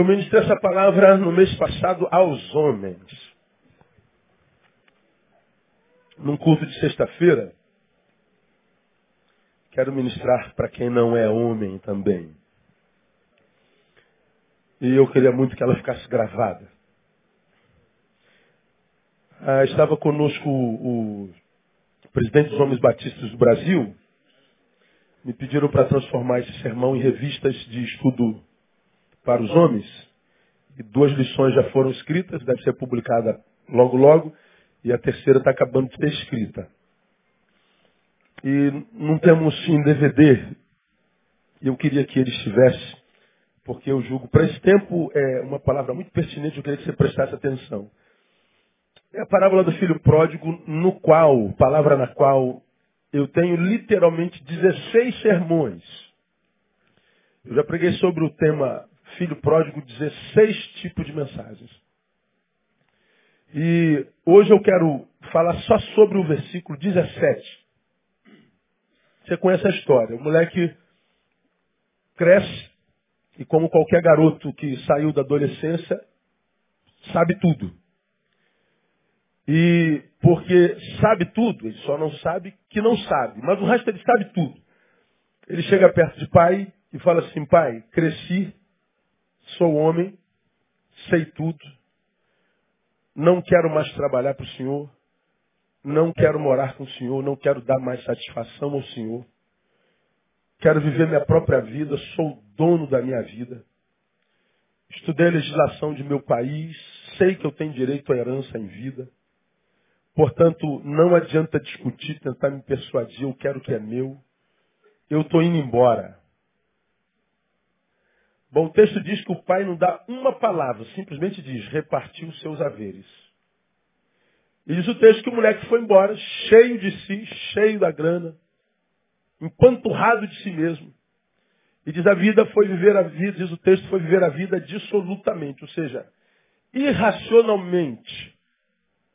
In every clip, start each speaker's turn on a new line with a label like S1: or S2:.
S1: Eu, ministrei essa palavra no mês passado aos homens. Num culto de sexta-feira, quero ministrar para quem não é homem também. E eu queria muito que ela ficasse gravada. Ah, estava conosco o, o presidente dos Homens Batistas do Brasil. Me pediram para transformar esse sermão em revistas de estudo para os homens. E duas lições já foram escritas, deve ser publicada logo logo, e a terceira está acabando de ser escrita. E não temos em DVD, e eu queria que ele estivesse, porque eu julgo, para esse tempo, é uma palavra muito pertinente, eu queria que você prestasse atenção. É a parábola do filho pródigo, no qual, palavra na qual, eu tenho literalmente 16 sermões. Eu já preguei sobre o tema filho pródigo 16 tipos de mensagens. E hoje eu quero falar só sobre o versículo 17. Você conhece a história. O moleque cresce e como qualquer garoto que saiu da adolescência, sabe tudo. E porque sabe tudo, ele só não sabe que não sabe. Mas o resto ele sabe tudo. Ele chega perto de pai e fala assim, pai, cresci, Sou homem, sei tudo, não quero mais trabalhar para o Senhor, não quero morar com o Senhor, não quero dar mais satisfação ao Senhor. Quero viver minha própria vida, sou dono da minha vida. Estudei a legislação de meu país, sei que eu tenho direito à herança em vida. Portanto, não adianta discutir, tentar me persuadir, eu quero o que é meu. Eu estou indo embora. Bom, o texto diz que o pai não dá uma palavra, simplesmente diz, repartiu seus haveres. E diz o texto que o moleque foi embora, cheio de si, cheio da grana, empanturrado de si mesmo. E diz a vida foi viver a vida, diz o texto, foi viver a vida dissolutamente, ou seja, irracionalmente,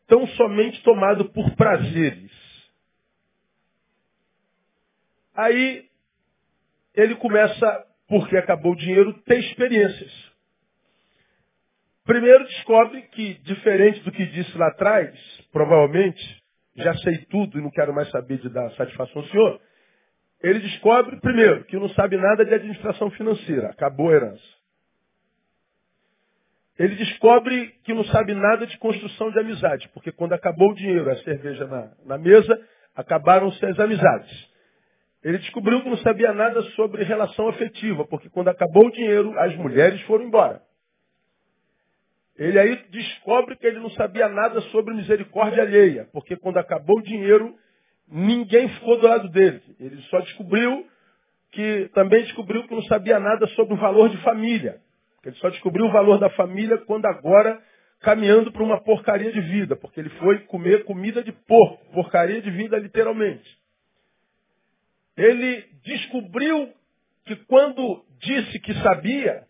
S1: tão somente tomado por prazeres. Aí ele começa porque acabou o dinheiro, ter experiências. Primeiro descobre que, diferente do que disse lá atrás, provavelmente, já sei tudo e não quero mais saber de dar satisfação ao senhor, ele descobre, primeiro, que não sabe nada de administração financeira, acabou a herança. Ele descobre que não sabe nada de construção de amizade, porque quando acabou o dinheiro, a cerveja na, na mesa, acabaram-se as amizades. Ele descobriu que não sabia nada sobre relação afetiva, porque quando acabou o dinheiro, as mulheres foram embora. Ele aí descobre que ele não sabia nada sobre misericórdia alheia, porque quando acabou o dinheiro, ninguém ficou do lado dele. Ele só descobriu que, também descobriu que não sabia nada sobre o valor de família. Ele só descobriu o valor da família quando agora caminhando para uma porcaria de vida, porque ele foi comer comida de porco, porcaria de vida literalmente. Ele descobriu que quando disse que sabia,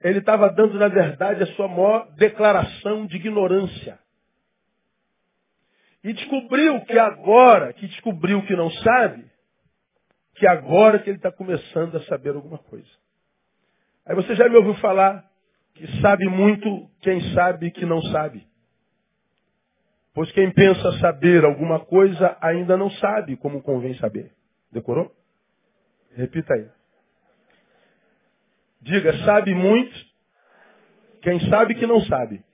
S1: ele estava dando, na verdade, a sua maior declaração de ignorância. E descobriu que agora, que descobriu que não sabe, que agora que ele está começando a saber alguma coisa. Aí você já me ouviu falar que sabe muito quem sabe que não sabe. Pois quem pensa saber alguma coisa ainda não sabe como convém saber. Decorou? Repita aí. Diga, sabe muito quem sabe que não sabe.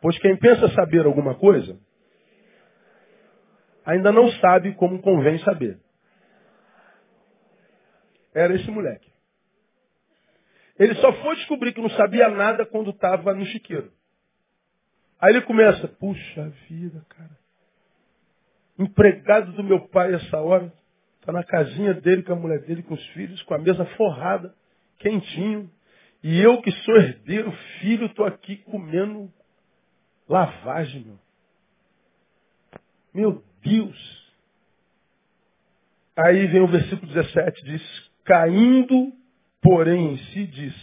S1: Pois quem pensa saber alguma coisa, ainda não sabe como convém saber. Era esse moleque. Ele só foi descobrir que não sabia nada quando estava no chiqueiro. Aí ele começa, puxa vida, cara empregado do meu pai essa hora, está na casinha dele, com a mulher dele, com os filhos, com a mesa forrada, quentinho. E eu que sou herdeiro, filho, estou aqui comendo lavagem, meu. Meu Deus. Aí vem o versículo 17, diz, caindo, porém em si, diz,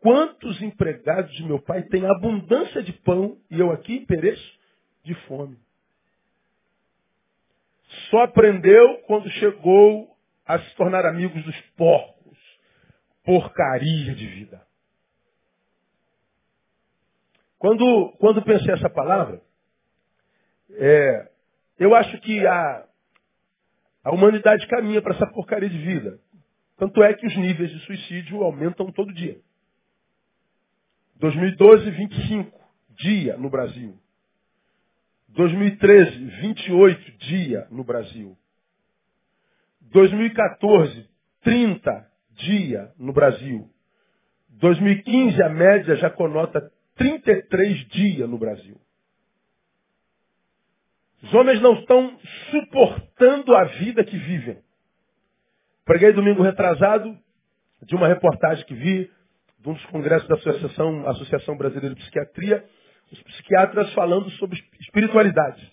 S1: quantos empregados de meu pai têm abundância de pão e eu aqui pereço de fome. Só aprendeu quando chegou a se tornar amigos dos porcos. porcaria de vida. Quando, quando pensei essa palavra, é, eu acho que a, a humanidade caminha para essa porcaria de vida. Tanto é que os níveis de suicídio aumentam todo dia. 2012, 25 dia no Brasil. 2013, 28 dia no Brasil. 2014, 30 dia no Brasil. 2015, a média já conota 33 dias no Brasil. Os homens não estão suportando a vida que vivem. Preguei domingo retrasado de uma reportagem que vi de um dos congressos da Associação, Associação Brasileira de Psiquiatria, os psiquiatras falando sobre espiritualidade.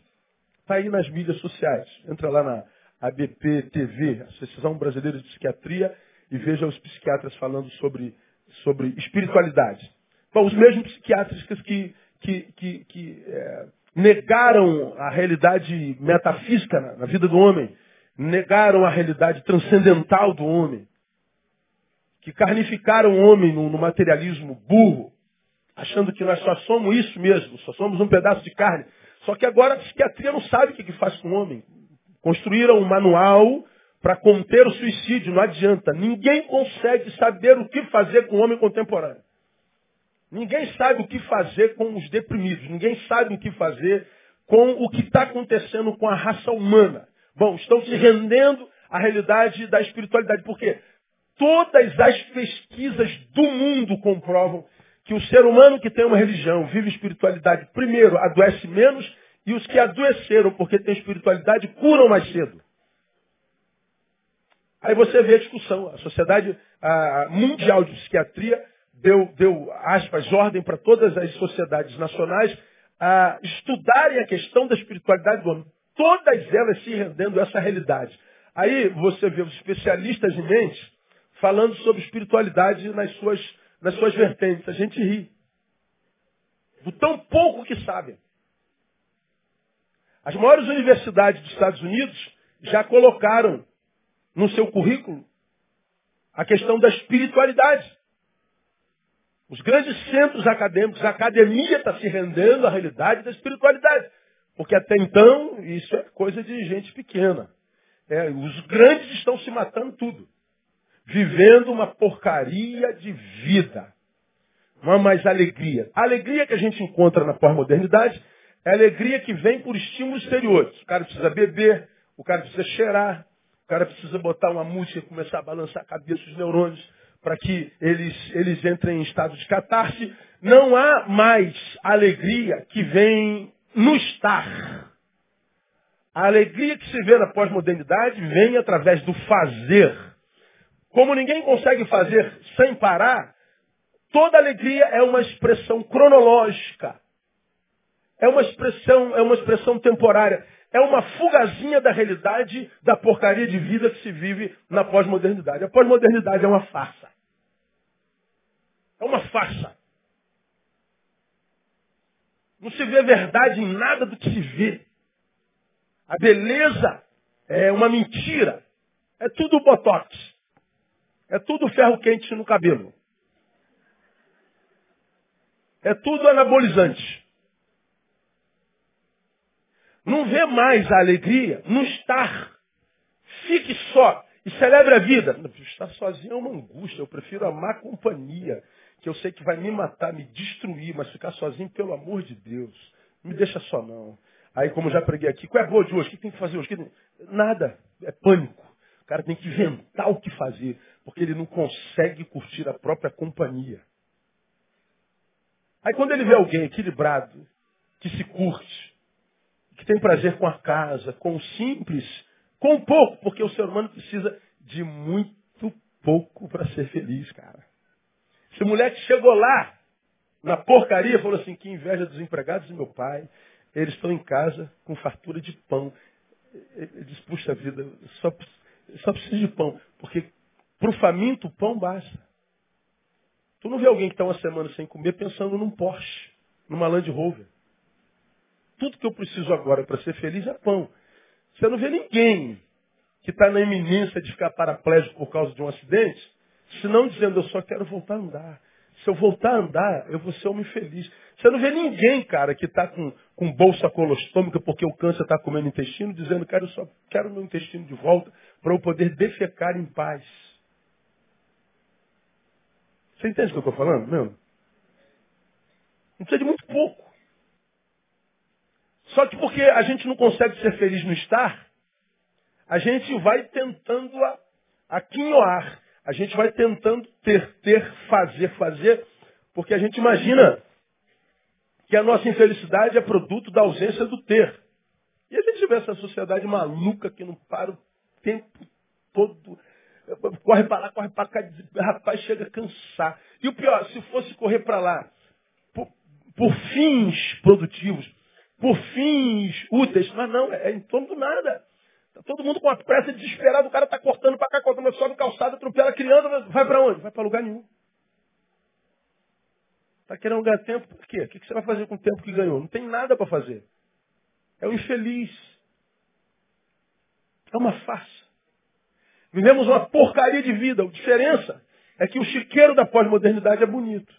S1: Está aí nas mídias sociais. Entra lá na ABP TV, Associação Brasileira de Psiquiatria, e veja os psiquiatras falando sobre, sobre espiritualidade. Bom, os mesmos psiquiatras que, que, que, que é, negaram a realidade metafísica na, na vida do homem, negaram a realidade transcendental do homem, que carnificaram o homem no, no materialismo burro, achando que nós só somos isso mesmo, só somos um pedaço de carne. Só que agora a psiquiatria não sabe o que, faz com o homem. Construíram um manual para conter o suicídio, não adianta. Ninguém consegue saber o que fazer com o homem contemporâneo. Ninguém sabe o que fazer com os deprimidos. Ninguém sabe o que fazer com o que está acontecendo com a raça humana. Bom, estão se rendendo à realidade da espiritualidade. Por quê? Todas as pesquisas do mundo comprovam que o ser humano que tem uma religião, vive espiritualidade, primeiro, adoece menos, e os que adoeceram porque têm espiritualidade curam mais cedo. Aí você vê a discussão. A Sociedade a Mundial de Psiquiatria deu, deu aspas, ordem para todas as sociedades nacionais a estudarem a questão da espiritualidade do homem. Todas elas se rendendo a essa realidade. Aí você vê os especialistas em mente falando sobre espiritualidade nas suas nas suas vertentes. A gente ri. Do tão pouco que sabem. As maiores universidades dos Estados Unidos já colocaram no seu currículo a questão da espiritualidade. Os grandes centros acadêmicos, a academia está se rendendo à realidade da espiritualidade. Porque até então, isso é coisa de gente pequena. É, os grandes estão se matando tudo vivendo uma porcaria de vida. Não há mais alegria. A alegria que a gente encontra na pós-modernidade é a alegria que vem por estímulos exteriores. O cara precisa beber, o cara precisa cheirar, o cara precisa botar uma música e começar a balançar a cabeça dos neurônios para que eles, eles entrem em estado de catarse. Não há mais alegria que vem no estar. A alegria que se vê na pós-modernidade vem através do fazer. Como ninguém consegue fazer sem parar, toda alegria é uma expressão cronológica. É uma expressão, é uma expressão temporária. É uma fugazinha da realidade da porcaria de vida que se vive na pós-modernidade. A pós-modernidade é uma farsa. É uma farsa. Não se vê verdade em nada do que se vê. A beleza é uma mentira. É tudo botox. É tudo ferro quente no cabelo. É tudo anabolizante. Não vê mais a alegria no estar. Fique só e celebre a vida. Estar sozinho é uma angústia. Eu prefiro amar companhia, que eu sei que vai me matar, me destruir, mas ficar sozinho, pelo amor de Deus. Não me deixa só não. Aí, como já preguei aqui, qual é a boa de hoje? O que tem que fazer hoje? Nada. É pânico. O cara tem que inventar o que fazer porque ele não consegue curtir a própria companhia. Aí quando ele vê alguém equilibrado, que se curte, que tem prazer com a casa, com o simples, com o pouco, porque o ser humano precisa de muito pouco para ser feliz, cara. Esse moleque chegou lá, na porcaria, falou assim, que inveja dos empregados do meu pai, eles estão em casa com fartura de pão. Ele diz, puxa vida, só, só preciso de pão, porque para o faminto, pão basta. Tu não vê alguém que está uma semana sem comer pensando num Porsche, numa Land Rover. Tudo que eu preciso agora para ser feliz é pão. Você não vê ninguém que está na iminência de ficar paraplégico por causa de um acidente, senão dizendo, eu só quero voltar a andar. Se eu voltar a andar, eu vou ser homem feliz. Você não vê ninguém, cara, que está com, com bolsa colostômica porque o câncer está comendo intestino, dizendo, cara, eu só quero meu intestino de volta para eu poder defecar em paz. Você entende o que eu estou falando, meu? Não precisa de muito pouco. Só que porque a gente não consegue ser feliz no estar, a gente vai tentando aquinhoar. A gente vai tentando ter, ter, fazer, fazer, porque a gente imagina que a nossa infelicidade é produto da ausência do ter. E a gente vê essa sociedade maluca que não para o tempo todo. Corre para lá, corre para cá, rapaz, chega a cansar. E o pior, se fosse correr para lá por, por, fins produtivos, por fins úteis, mas não, é em torno do nada. Tá todo mundo com a pressa desesperado, o cara está cortando para cá, cortando só no calçado, atropela criança, vai para onde? Vai para lugar nenhum. Está querendo ganhar tempo por quê? O que você vai fazer com o tempo que ganhou? Não tem nada para fazer. É o infeliz. É uma farsa. Vivemos uma porcaria de vida. A diferença é que o chiqueiro da pós-modernidade é bonito.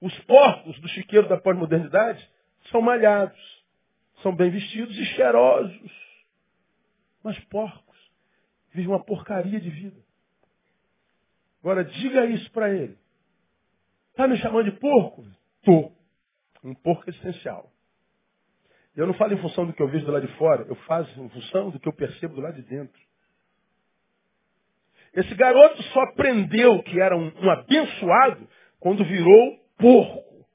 S1: Os porcos do chiqueiro da pós-modernidade são malhados são bem vestidos e cheirosos. Mas porcos. Vivem uma porcaria de vida. Agora, diga isso para ele. Está me chamando de porco? Tô. Um porco existencial. Eu não falo em função do que eu vejo do lado de fora, eu faço em função do que eu percebo do lado de dentro. Esse garoto só aprendeu que era um, um abençoado quando virou porco.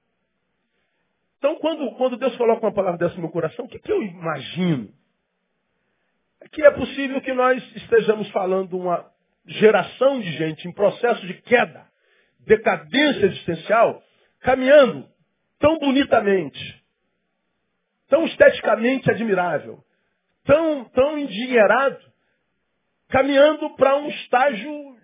S1: Então, quando, quando Deus coloca uma palavra dessa no meu coração, o que, que eu imagino? É que é possível que nós estejamos falando uma geração de gente em processo de queda, decadência existencial, caminhando tão bonitamente, tão esteticamente admirável, tão, tão endinheirado, caminhando para um estágio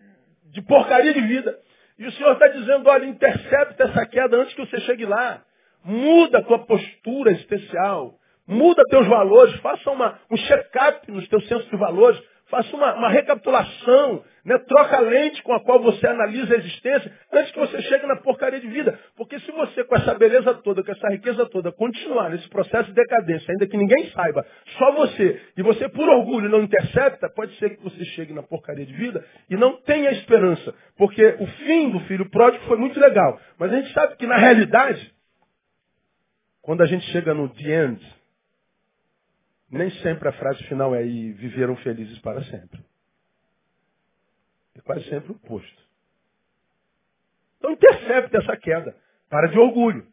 S1: de porcaria de vida. E o Senhor está dizendo, olha, intercepta essa queda antes que você chegue lá. Muda a tua postura especial. Muda teus valores. Faça uma, um check-up nos teus sensos de valores. Faça uma, uma recapitulação. Né? Troca a lente com a qual você analisa a existência antes que você chegue na porcaria de vida. Porque se você, com essa beleza toda, com essa riqueza toda, continuar nesse processo de decadência, ainda que ninguém saiba, só você, e você por orgulho não intercepta, pode ser que você chegue na porcaria de vida e não tenha esperança. Porque o fim do filho pródigo foi muito legal. Mas a gente sabe que na realidade, quando a gente chega no the end, nem sempre a frase final é e viveram felizes para sempre. É quase sempre o oposto. Então intercepta essa queda. Para de orgulho.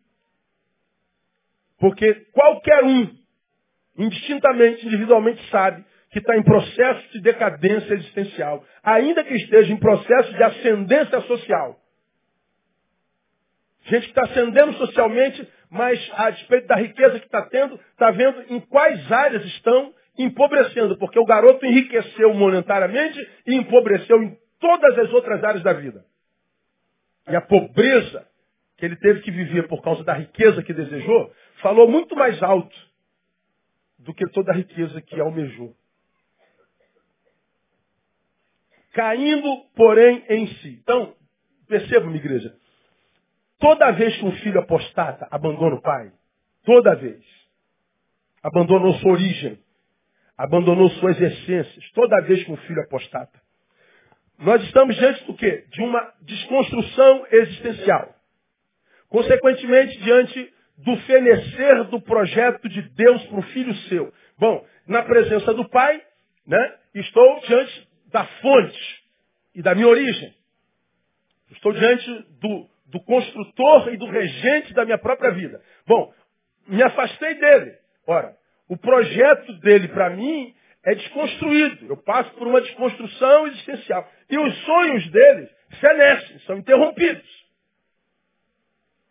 S1: Porque qualquer um, indistintamente, individualmente, sabe que está em processo de decadência existencial, ainda que esteja em processo de ascendência social. Gente que está ascendendo socialmente, mas a despeito da riqueza que está tendo, está vendo em quais áreas estão empobrecendo, porque o garoto enriqueceu monetariamente e empobreceu em todas as outras áreas da vida. E a pobreza que ele teve que viver por causa da riqueza que desejou, falou muito mais alto do que toda a riqueza que almejou. Caindo, porém, em si. Então, perceba, minha igreja, Toda vez que um filho apostata abandona o pai, toda vez, abandonou sua origem, abandonou suas essências, toda vez que um filho apostata, nós estamos diante do quê? De uma desconstrução existencial. Consequentemente, diante do fenecer do projeto de Deus para o filho seu. Bom, na presença do pai, né, estou diante da fonte e da minha origem. Estou diante do, do construtor e do regente da minha própria vida. Bom, me afastei dele. Ora, o projeto dele para mim é desconstruído. Eu passo por uma desconstrução existencial. E os sonhos dele fenecem, são interrompidos.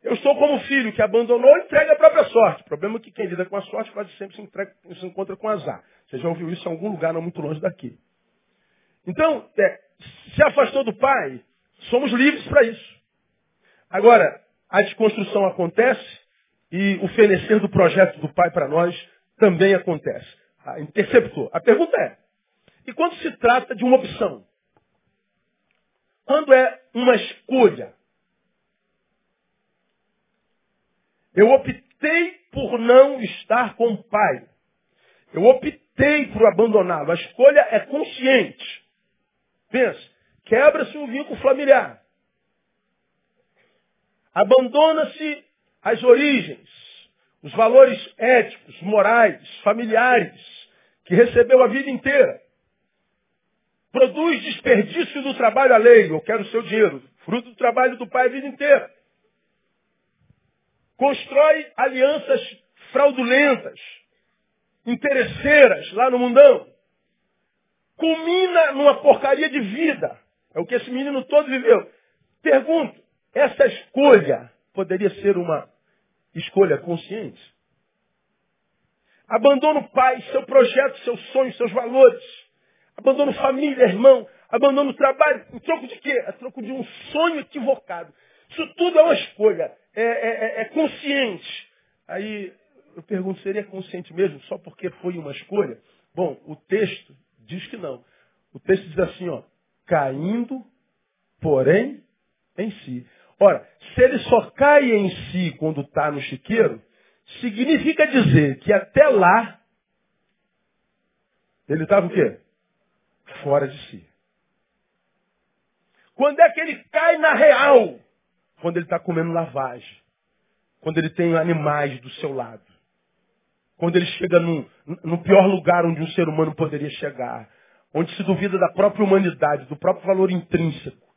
S1: Eu estou como filho que abandonou e entrega a própria sorte. O problema é que quem lida com a sorte quase sempre se, entrega, se encontra com azar. Você já ouviu isso em algum lugar não muito longe daqui. Então, é, se afastou do pai, somos livres para isso. Agora, a desconstrução acontece e o fenecer do projeto do Pai para nós também acontece. A interceptou. A pergunta é, e quando se trata de uma opção? quando é uma escolha. Eu optei por não estar com o pai. Eu optei por abandoná-lo. A escolha é consciente. Pensa, quebra-se um vínculo familiar. Abandona-se as origens, os valores éticos, morais, familiares, que recebeu a vida inteira. Produz desperdício do trabalho alheio. Eu quero o seu dinheiro. Fruto do trabalho do pai a vida inteira. Constrói alianças fraudulentas, interesseiras lá no mundão. Culmina numa porcaria de vida. É o que esse menino todo viveu. Pergunto, essa escolha poderia ser uma escolha consciente? Abandona o pai, seu projeto, seus sonhos, seus valores. Abandona família, irmão. Abandona o trabalho. Em troco de quê? A troco de um sonho equivocado. Isso tudo é uma escolha. É, é, é, é consciente. Aí eu pergunto, seria consciente mesmo só porque foi uma escolha? Bom, o texto diz que não. O texto diz assim, ó, caindo, porém, em si. Ora, se ele só cai em si quando está no chiqueiro, significa dizer que até lá ele estava o quê? Fora de si. Quando é que ele cai na real? Quando ele está comendo lavagem. Quando ele tem animais do seu lado. Quando ele chega no, no pior lugar onde um ser humano poderia chegar. Onde se duvida da própria humanidade, do próprio valor intrínseco.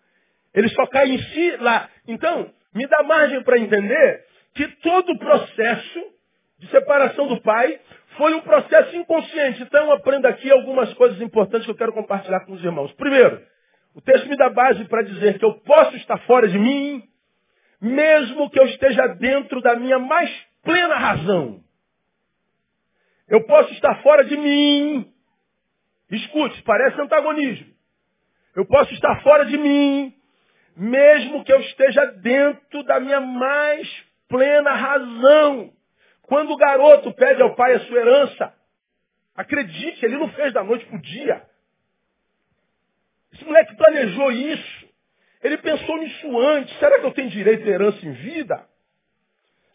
S1: Ele só cai em si lá. Então, me dá margem para entender que todo o processo de separação do pai foi um processo inconsciente. Então, aprenda aqui algumas coisas importantes que eu quero compartilhar com os irmãos. Primeiro, o texto me dá base para dizer que eu posso estar fora de mim, mesmo que eu esteja dentro da minha mais plena razão. Eu posso estar fora de mim. Escute, parece antagonismo. Eu posso estar fora de mim, mesmo que eu esteja dentro da minha mais plena razão. Quando o garoto pede ao pai a sua herança, acredite, ele não fez da noite para o dia. Esse moleque planejou isso. Ele pensou nisso antes. Será que eu tenho direito à herança em vida?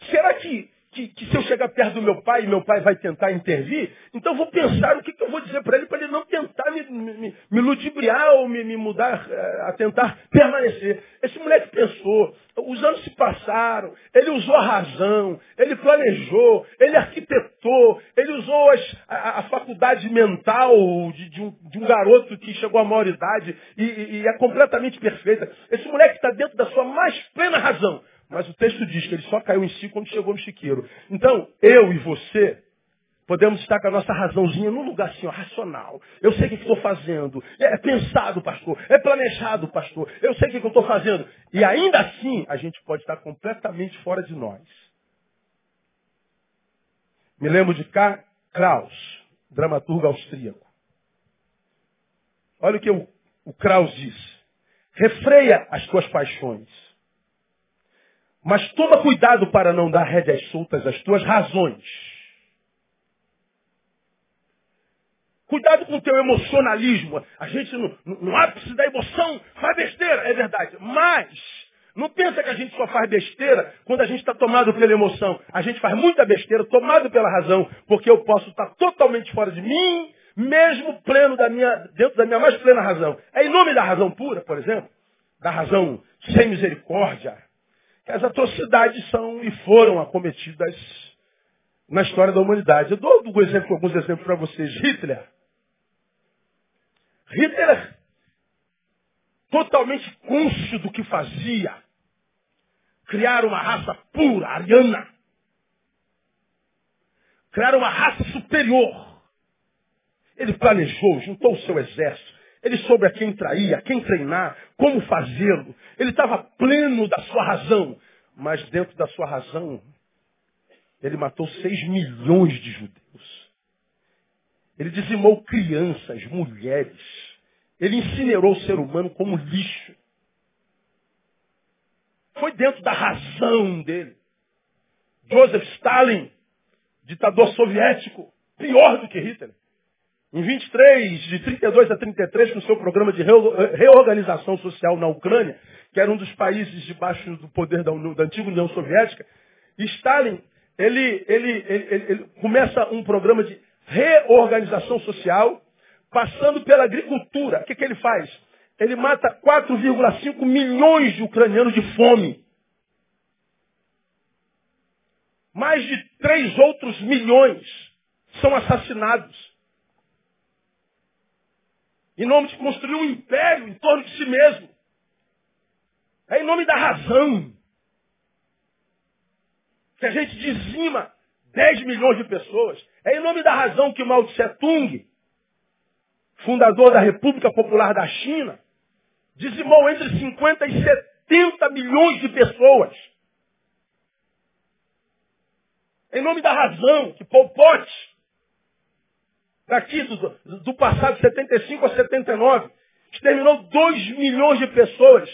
S1: Será que que, que, se eu chegar perto do meu pai meu pai vai tentar intervir, então vou pensar o que, que eu vou dizer para ele para ele não tentar me, me, me ludibriar ou me, me mudar eh, a tentar permanecer. Esse moleque pensou, os anos se passaram, ele usou a razão, ele planejou, ele arquitetou, ele usou as, a, a, faculdade mental de, de, um, de, um, garoto que chegou à maioridade e, e, e é completamente perfeita. Esse moleque está dentro da sua mais plena razão. Mas o texto diz que ele só caiu em si quando chegou no chiqueiro. Então, eu e você podemos estar com a nossa razãozinha num lugar assim, ó, racional. Eu sei o que estou fazendo. É pensado, pastor. É planejado, pastor. Eu sei o que estou fazendo. E ainda assim, a gente pode estar completamente fora de nós. Me lembro de K. Kraus, dramaturgo austríaco. Olha o que o, o Kraus diz. Refreia as tuas paixões mas toma cuidado para não dar rédeas soltas às tuas razões. Cuidado com o teu emocionalismo. A gente, no, no ápice da emoção, faz besteira. É verdade. Mas, não pensa que a gente só faz besteira quando a gente está tomado pela emoção. A gente faz muita besteira, tomado pela razão, porque eu posso estar totalmente fora de mim, mesmo pleno da minha, dentro da minha mais plena razão. É em nome da razão pura, por exemplo, da razão sem misericórdia, as atrocidades são e foram acometidas na história da humanidade. Eu dou exemplo, alguns exemplos para vocês. Hitler. Hitler, totalmente cônscio do que fazia, criar uma raça pura, ariana. Criar uma raça superior. Ele planejou, juntou o seu exército, ele soube a quem trair, a quem treinar, como fazê-lo. Ele estava pleno da sua razão. Mas dentro da sua razão, ele matou seis milhões de judeus. Ele dizimou crianças, mulheres. Ele incinerou o ser humano como lixo. Foi dentro da razão dele. Joseph Stalin, ditador soviético, pior do que Hitler. Em 23, de 32 a 33, com o seu programa de reorganização social na Ucrânia, que era um dos países debaixo do poder da, da antiga União Soviética, Stalin, ele, ele, ele, ele começa um programa de reorganização social, passando pela agricultura. O que, que ele faz? Ele mata 4,5 milhões de ucranianos de fome. Mais de três outros milhões são assassinados. Em nome de construir um império em torno de si mesmo. É em nome da razão. Que a gente dizima 10 milhões de pessoas. É em nome da razão que Mao Tse Tung, fundador da República Popular da China, dizimou entre 50 e 70 milhões de pessoas. Em nome da razão que Pol Pot, daqui do, do passado de 75 a 79, exterminou 2 milhões de pessoas,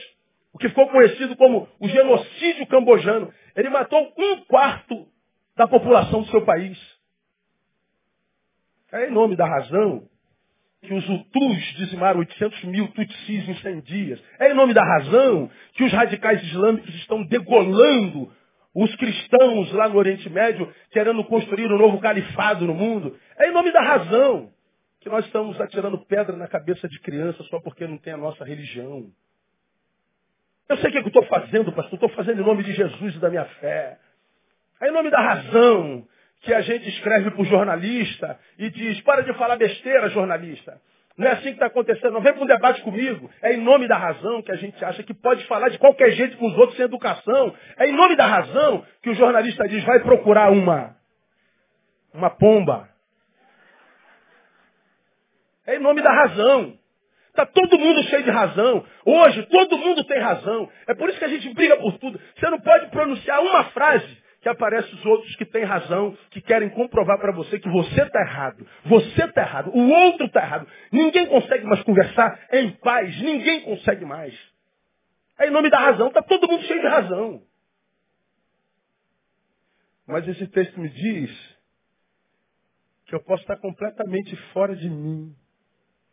S1: o que ficou conhecido como o genocídio cambojano. Ele matou um quarto da população do seu país. É em nome da razão que os Hutus dizimaram 800 mil Tutsis em 100 dias. É em nome da razão que os radicais islâmicos estão degolando os cristãos lá no Oriente Médio, querendo construir um novo califado no mundo. É em nome da razão que nós estamos atirando pedra na cabeça de crianças só porque não tem a nossa religião. Eu sei o que eu estou fazendo, pastor. Estou fazendo em nome de Jesus e da minha fé. É em nome da razão que a gente escreve para o jornalista e diz, para de falar besteira, jornalista. Não é assim que está acontecendo. Não vem para um debate comigo. É em nome da razão que a gente acha que pode falar de qualquer jeito com os outros sem educação. É em nome da razão que o jornalista diz, vai procurar uma, uma pomba. É em nome da razão. Está todo mundo cheio de razão. Hoje, todo mundo tem razão. É por isso que a gente briga por tudo. Você não pode pronunciar uma frase que aparecem os outros que têm razão, que querem comprovar para você que você está errado. Você está errado. O outro está errado. Ninguém consegue mais conversar em paz. Ninguém consegue mais. É em nome da razão. Está todo mundo cheio de razão. Mas esse texto me diz que eu posso estar completamente fora de mim,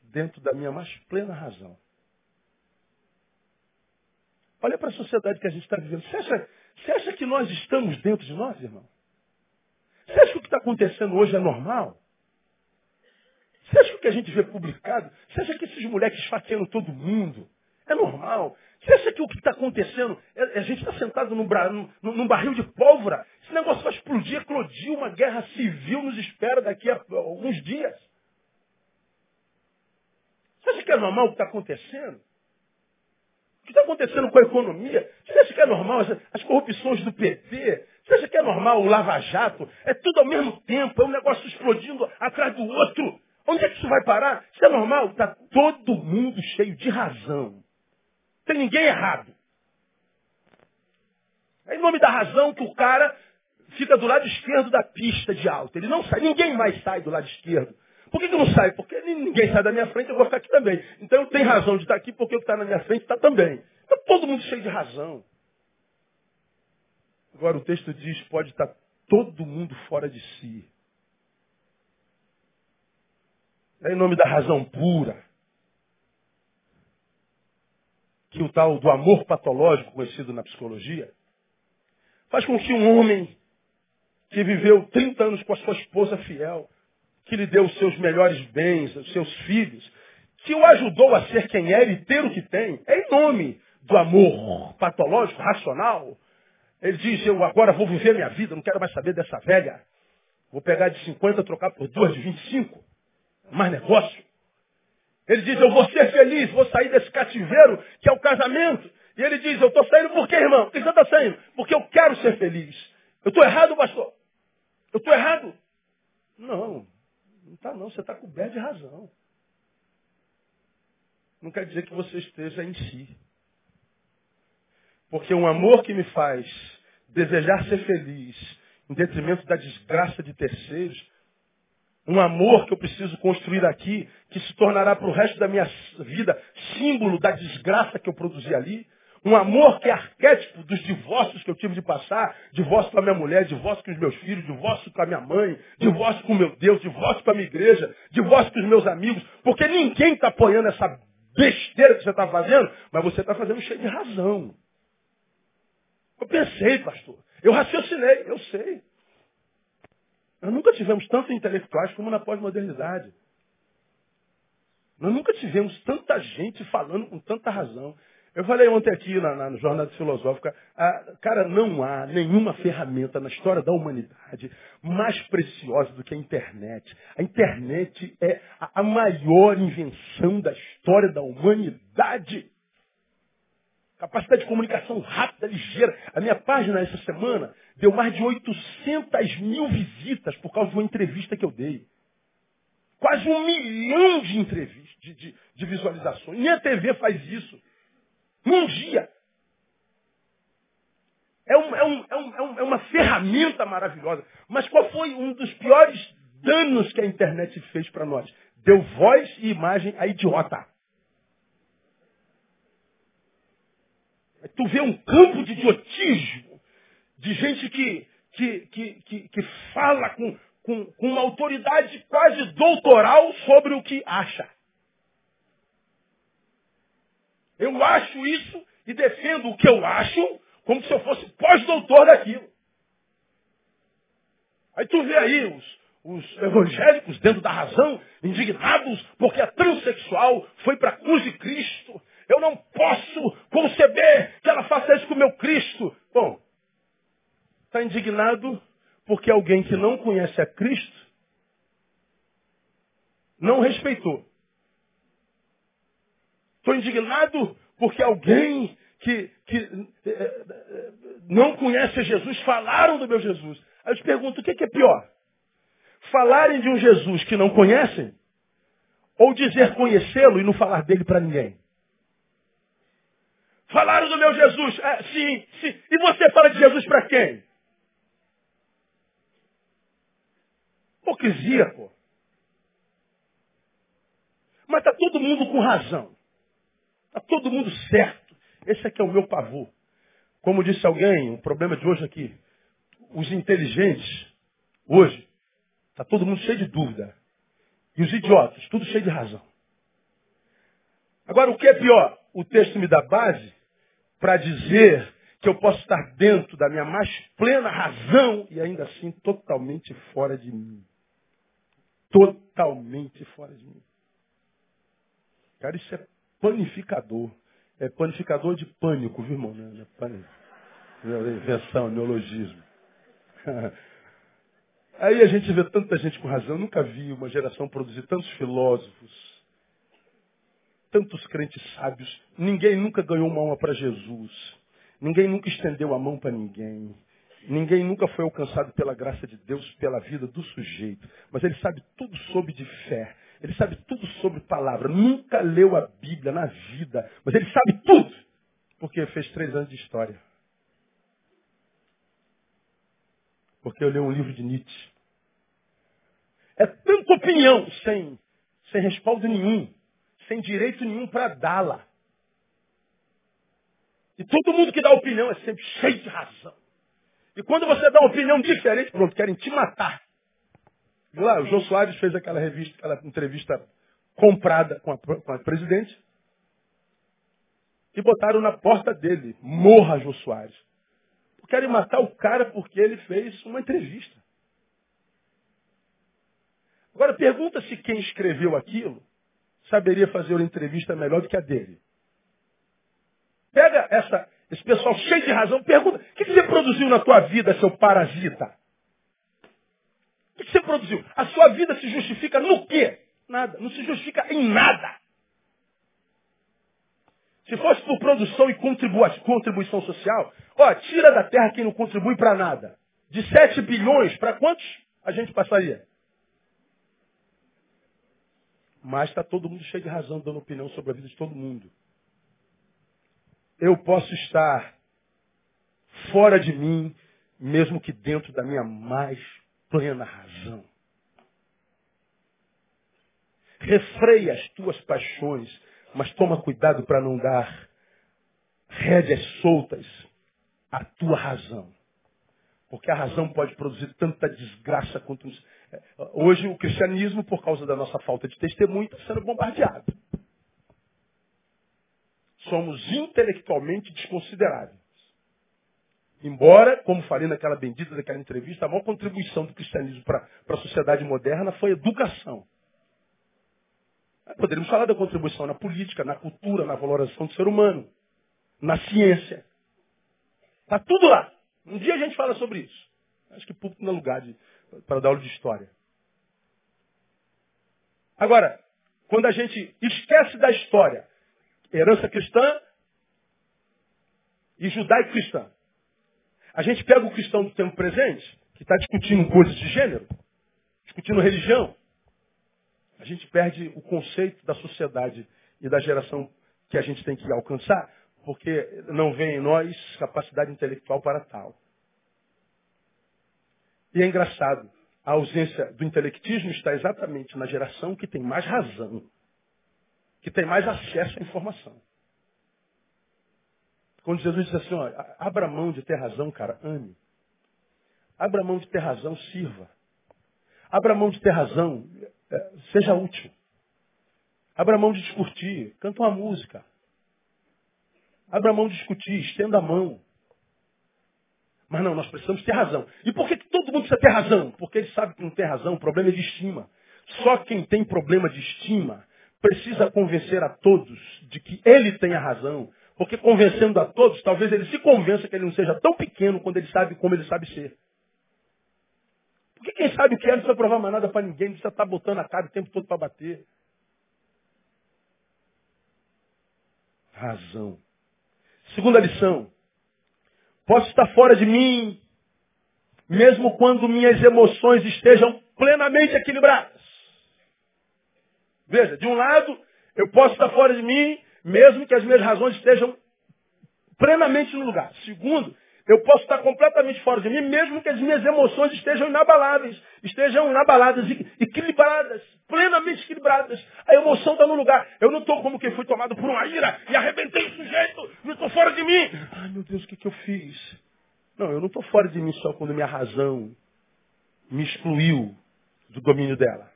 S1: dentro da minha mais plena razão. Olha para a sociedade que a gente está vivendo. Você acha, você acha que nós estamos dentro de nós, irmão? Você acha que o que está acontecendo hoje é normal? Você acha que o que a gente vê publicado, você acha que esses moleques esfaqueando todo mundo é normal? Você acha que o que está acontecendo, é, a gente está sentado num, num, num, barril de pólvora, esse negócio vai explodir, eclodir, uma guerra civil nos espera daqui a alguns dias. Você acha que é normal o que está acontecendo? Que está acontecendo com a economia? Você acha que é normal as corrupções do PT? Você acha que é normal o Lava-Jato? É tudo ao mesmo tempo, é um negócio explodindo atrás do outro. Onde é que isso vai parar? Isso é normal? Está todo mundo cheio de razão. Tem ninguém errado. É em nome da razão que o cara fica do lado esquerdo da pista de alta. Ele não sai, ninguém mais sai do lado esquerdo. Por que, que não sai? Porque ninguém sai da minha frente, eu vou ficar aqui também. Então eu tenho razão de estar aqui porque o que está na minha frente está também. Está todo mundo cheio de razão. Agora o texto diz, pode estar todo mundo fora de si. É em nome da razão pura. Que o tal do amor patológico, conhecido na psicologia, faz com que um homem que viveu 30 anos com a sua esposa fiel, que lhe deu os seus melhores bens, os seus filhos, que o ajudou a ser quem era e ter o que tem, é em nome do amor patológico, racional. Ele diz, eu agora vou viver minha vida, não quero mais saber dessa velha. Vou pegar de 50, trocar por duas de 25. Mais negócio. Ele diz, eu vou ser feliz, vou sair desse cativeiro que é o casamento. E ele diz, eu estou saindo por quê, irmão? Por que você está saindo? Porque eu quero ser feliz. Eu estou errado, pastor? Eu estou errado? Não. Não está não, você está coberto de razão. Não quer dizer que você esteja em si. Porque um amor que me faz desejar ser feliz, em detrimento da desgraça de terceiros, um amor que eu preciso construir aqui, que se tornará para o resto da minha vida símbolo da desgraça que eu produzi ali, Um amor que é arquétipo dos divórcios que eu tive de passar, divórcio com a minha mulher, divórcio com os meus filhos, divórcio com a minha mãe, divórcio com meu Deus, divórcio com a minha igreja, divórcio com os meus amigos, porque ninguém está apoiando essa besteira que você está fazendo, mas você está fazendo cheio de razão. Eu pensei, pastor. Eu raciocinei, eu sei. Nós nunca tivemos tantos intelectuais como na pós-modernidade. Nós nunca tivemos tanta gente falando com tanta razão. Eu falei ontem aqui na, na, Jornada Filosófica, ah, cara, não há nenhuma ferramenta na história da humanidade mais preciosa do que a internet. A internet é a, a maior invenção da história da humanidade. Capacidade de comunicação rápida, ligeira. A minha página essa semana deu mais de 800 mil visitas por causa de uma entrevista que eu dei. Quase um milhão de entrevistas, de, de, de visualizações. Nem a TV faz isso. Num dia. É, um, é, um, é, um, é uma ferramenta maravilhosa. Mas qual foi um dos piores danos que a internet fez para nós? Deu voz e imagem a idiota. Tu vê um campo de idiotismo, de gente que, que, que, que, que fala com, com, com uma autoridade quase doutoral sobre o que acha. Eu acho isso e defendo o que eu acho como se eu fosse pós-doutor daquilo. Aí tu vê aí os, os evangélicos dentro da razão, indignados porque a transexual foi para a cruz de Cristo. Eu não posso conceber que ela faça isso com o meu Cristo. Bom, está indignado porque alguém que não conhece a Cristo não respeitou. Estou indignado porque alguém que, que eh, eh, não conhece Jesus falaram do meu Jesus. Aí eu te pergunto, o que, é pior? Falarem de um Jesus que não conhecem? Ou dizer conhecê-lo e não falar dele para ninguém? Falaram do meu Jesus. É, sim, sim. E você fala de Jesus para quem? Hipocrisia, pô. Mas está todo mundo com razão. Está todo mundo certo. Esse aqui é o meu pavor. Como disse alguém, o problema de hoje aqui, os inteligentes, hoje, está todo mundo cheio de dúvida. E os idiotas, tudo cheio de razão. Agora, o que é pior? O texto me dá base para dizer que eu posso estar dentro da minha mais plena razão e ainda assim totalmente fora de mim totalmente fora de mim. Cara, isso é panificador. É panificador de pânico, viu, irmão? Não é pânico. Invenção, neologismo. Aí a gente vê tanta gente com razão. Eu nunca vi uma geração produzir tantos filósofos, tantos crentes sábios. Ninguém nunca ganhou uma alma para Jesus. Ninguém nunca estendeu a mão para ninguém. Ninguém nunca foi alcançado pela graça de Deus, pela vida do sujeito. Mas ele sabe tudo sobre de fé. Ele sabe tudo sobre palavra. Nunca leu a Bíblia na vida. Mas ele sabe tudo. Porque fez três anos de história. Porque eu li um livro de Nietzsche. É tanta opinião sem, sem respaldo nenhum. Sem direito nenhum para dá-la. E todo mundo que dá opinião é sempre cheio de razão. E quando você dá uma opinião diferente, pronto, querem te matar. Lá, o João Soares fez aquela revista, aquela entrevista comprada com a, com a presidente. E botaram na porta dele, morra João Soares. Querem matar o cara porque ele fez uma entrevista. Agora pergunta se quem escreveu aquilo saberia fazer uma entrevista melhor do que a dele. Pega essa, esse pessoal cheio de razão pergunta: o que você produziu na tua vida, seu parasita? Produziu? A sua vida se justifica no quê? Nada. Não se justifica em nada. Se fosse por produção e contribuição social, ó, tira da terra quem não contribui para nada. De 7 bilhões, para quantos a gente passaria? Mas está todo mundo cheio de razão, dando opinião sobre a vida de todo mundo eu posso estar fora de mim, mesmo que dentro da minha mais plena razão. Refreia as tuas paixões, mas toma cuidado para não dar rédeas soltas à tua razão. Porque a razão pode produzir tanta desgraça quanto. Hoje o cristianismo, por causa da nossa falta de testemunho, está sendo bombardeado. Somos intelectualmente desconsideráveis. Embora, como falei naquela bendita daquela entrevista, a maior contribuição do cristianismo para a sociedade moderna foi educação. Poderíamos falar da contribuição na política, na cultura, na valorização do ser humano, na ciência. Está tudo lá. Um dia a gente fala sobre isso. Acho que público não é lugar para dar aula de história. Agora, quando a gente esquece da história, herança cristã e judaico-cristã, a gente pega o cristão do tempo presente, que está discutindo coisas de gênero, discutindo religião, a gente perde o conceito da sociedade e da geração que a gente tem que alcançar, porque não vem em nós capacidade intelectual para tal. E é engraçado, a ausência do intelectismo está exatamente na geração que tem mais razão, que tem mais acesso à informação. Quando Jesus diz assim, ó, abra mão de ter razão, cara, ame. Abra mão de ter razão, sirva. Abra mão de ter razão, é, seja útil. Abra mão de discutir, canta uma música. Abra mão de discutir, estenda a mão. Mas não, nós precisamos ter razão. E por que, que todo mundo precisa ter razão? Porque ele sabe que não tem razão, o problema é de estima. Só quem tem problema de estima precisa convencer a todos de que ele tem a razão. Porque convencendo a todos, talvez ele se convença que ele não seja tão pequeno quando ele sabe como ele sabe ser. Porque quem sabe o que é não precisa provar mais nada para ninguém, não precisa estar tá botando a cara o tempo todo para bater. Razão. Segunda lição. Posso estar fora de mim, mesmo quando minhas emoções estejam plenamente equilibradas. Veja, de um lado, eu posso estar fora de mim, mesmo que as minhas razões estejam plenamente no lugar. Segundo, eu posso estar completamente fora de mim, mesmo que as minhas emoções estejam inabaláveis, estejam inabaladas, equilibradas, plenamente equilibradas. A emoção está no lugar. Eu não estou como quem foi tomado por uma ira e arrebentei o sujeito, não estou fora de mim. Ai meu Deus, o que, que eu fiz? Não, eu não estou fora de mim só quando minha razão me excluiu do domínio dela.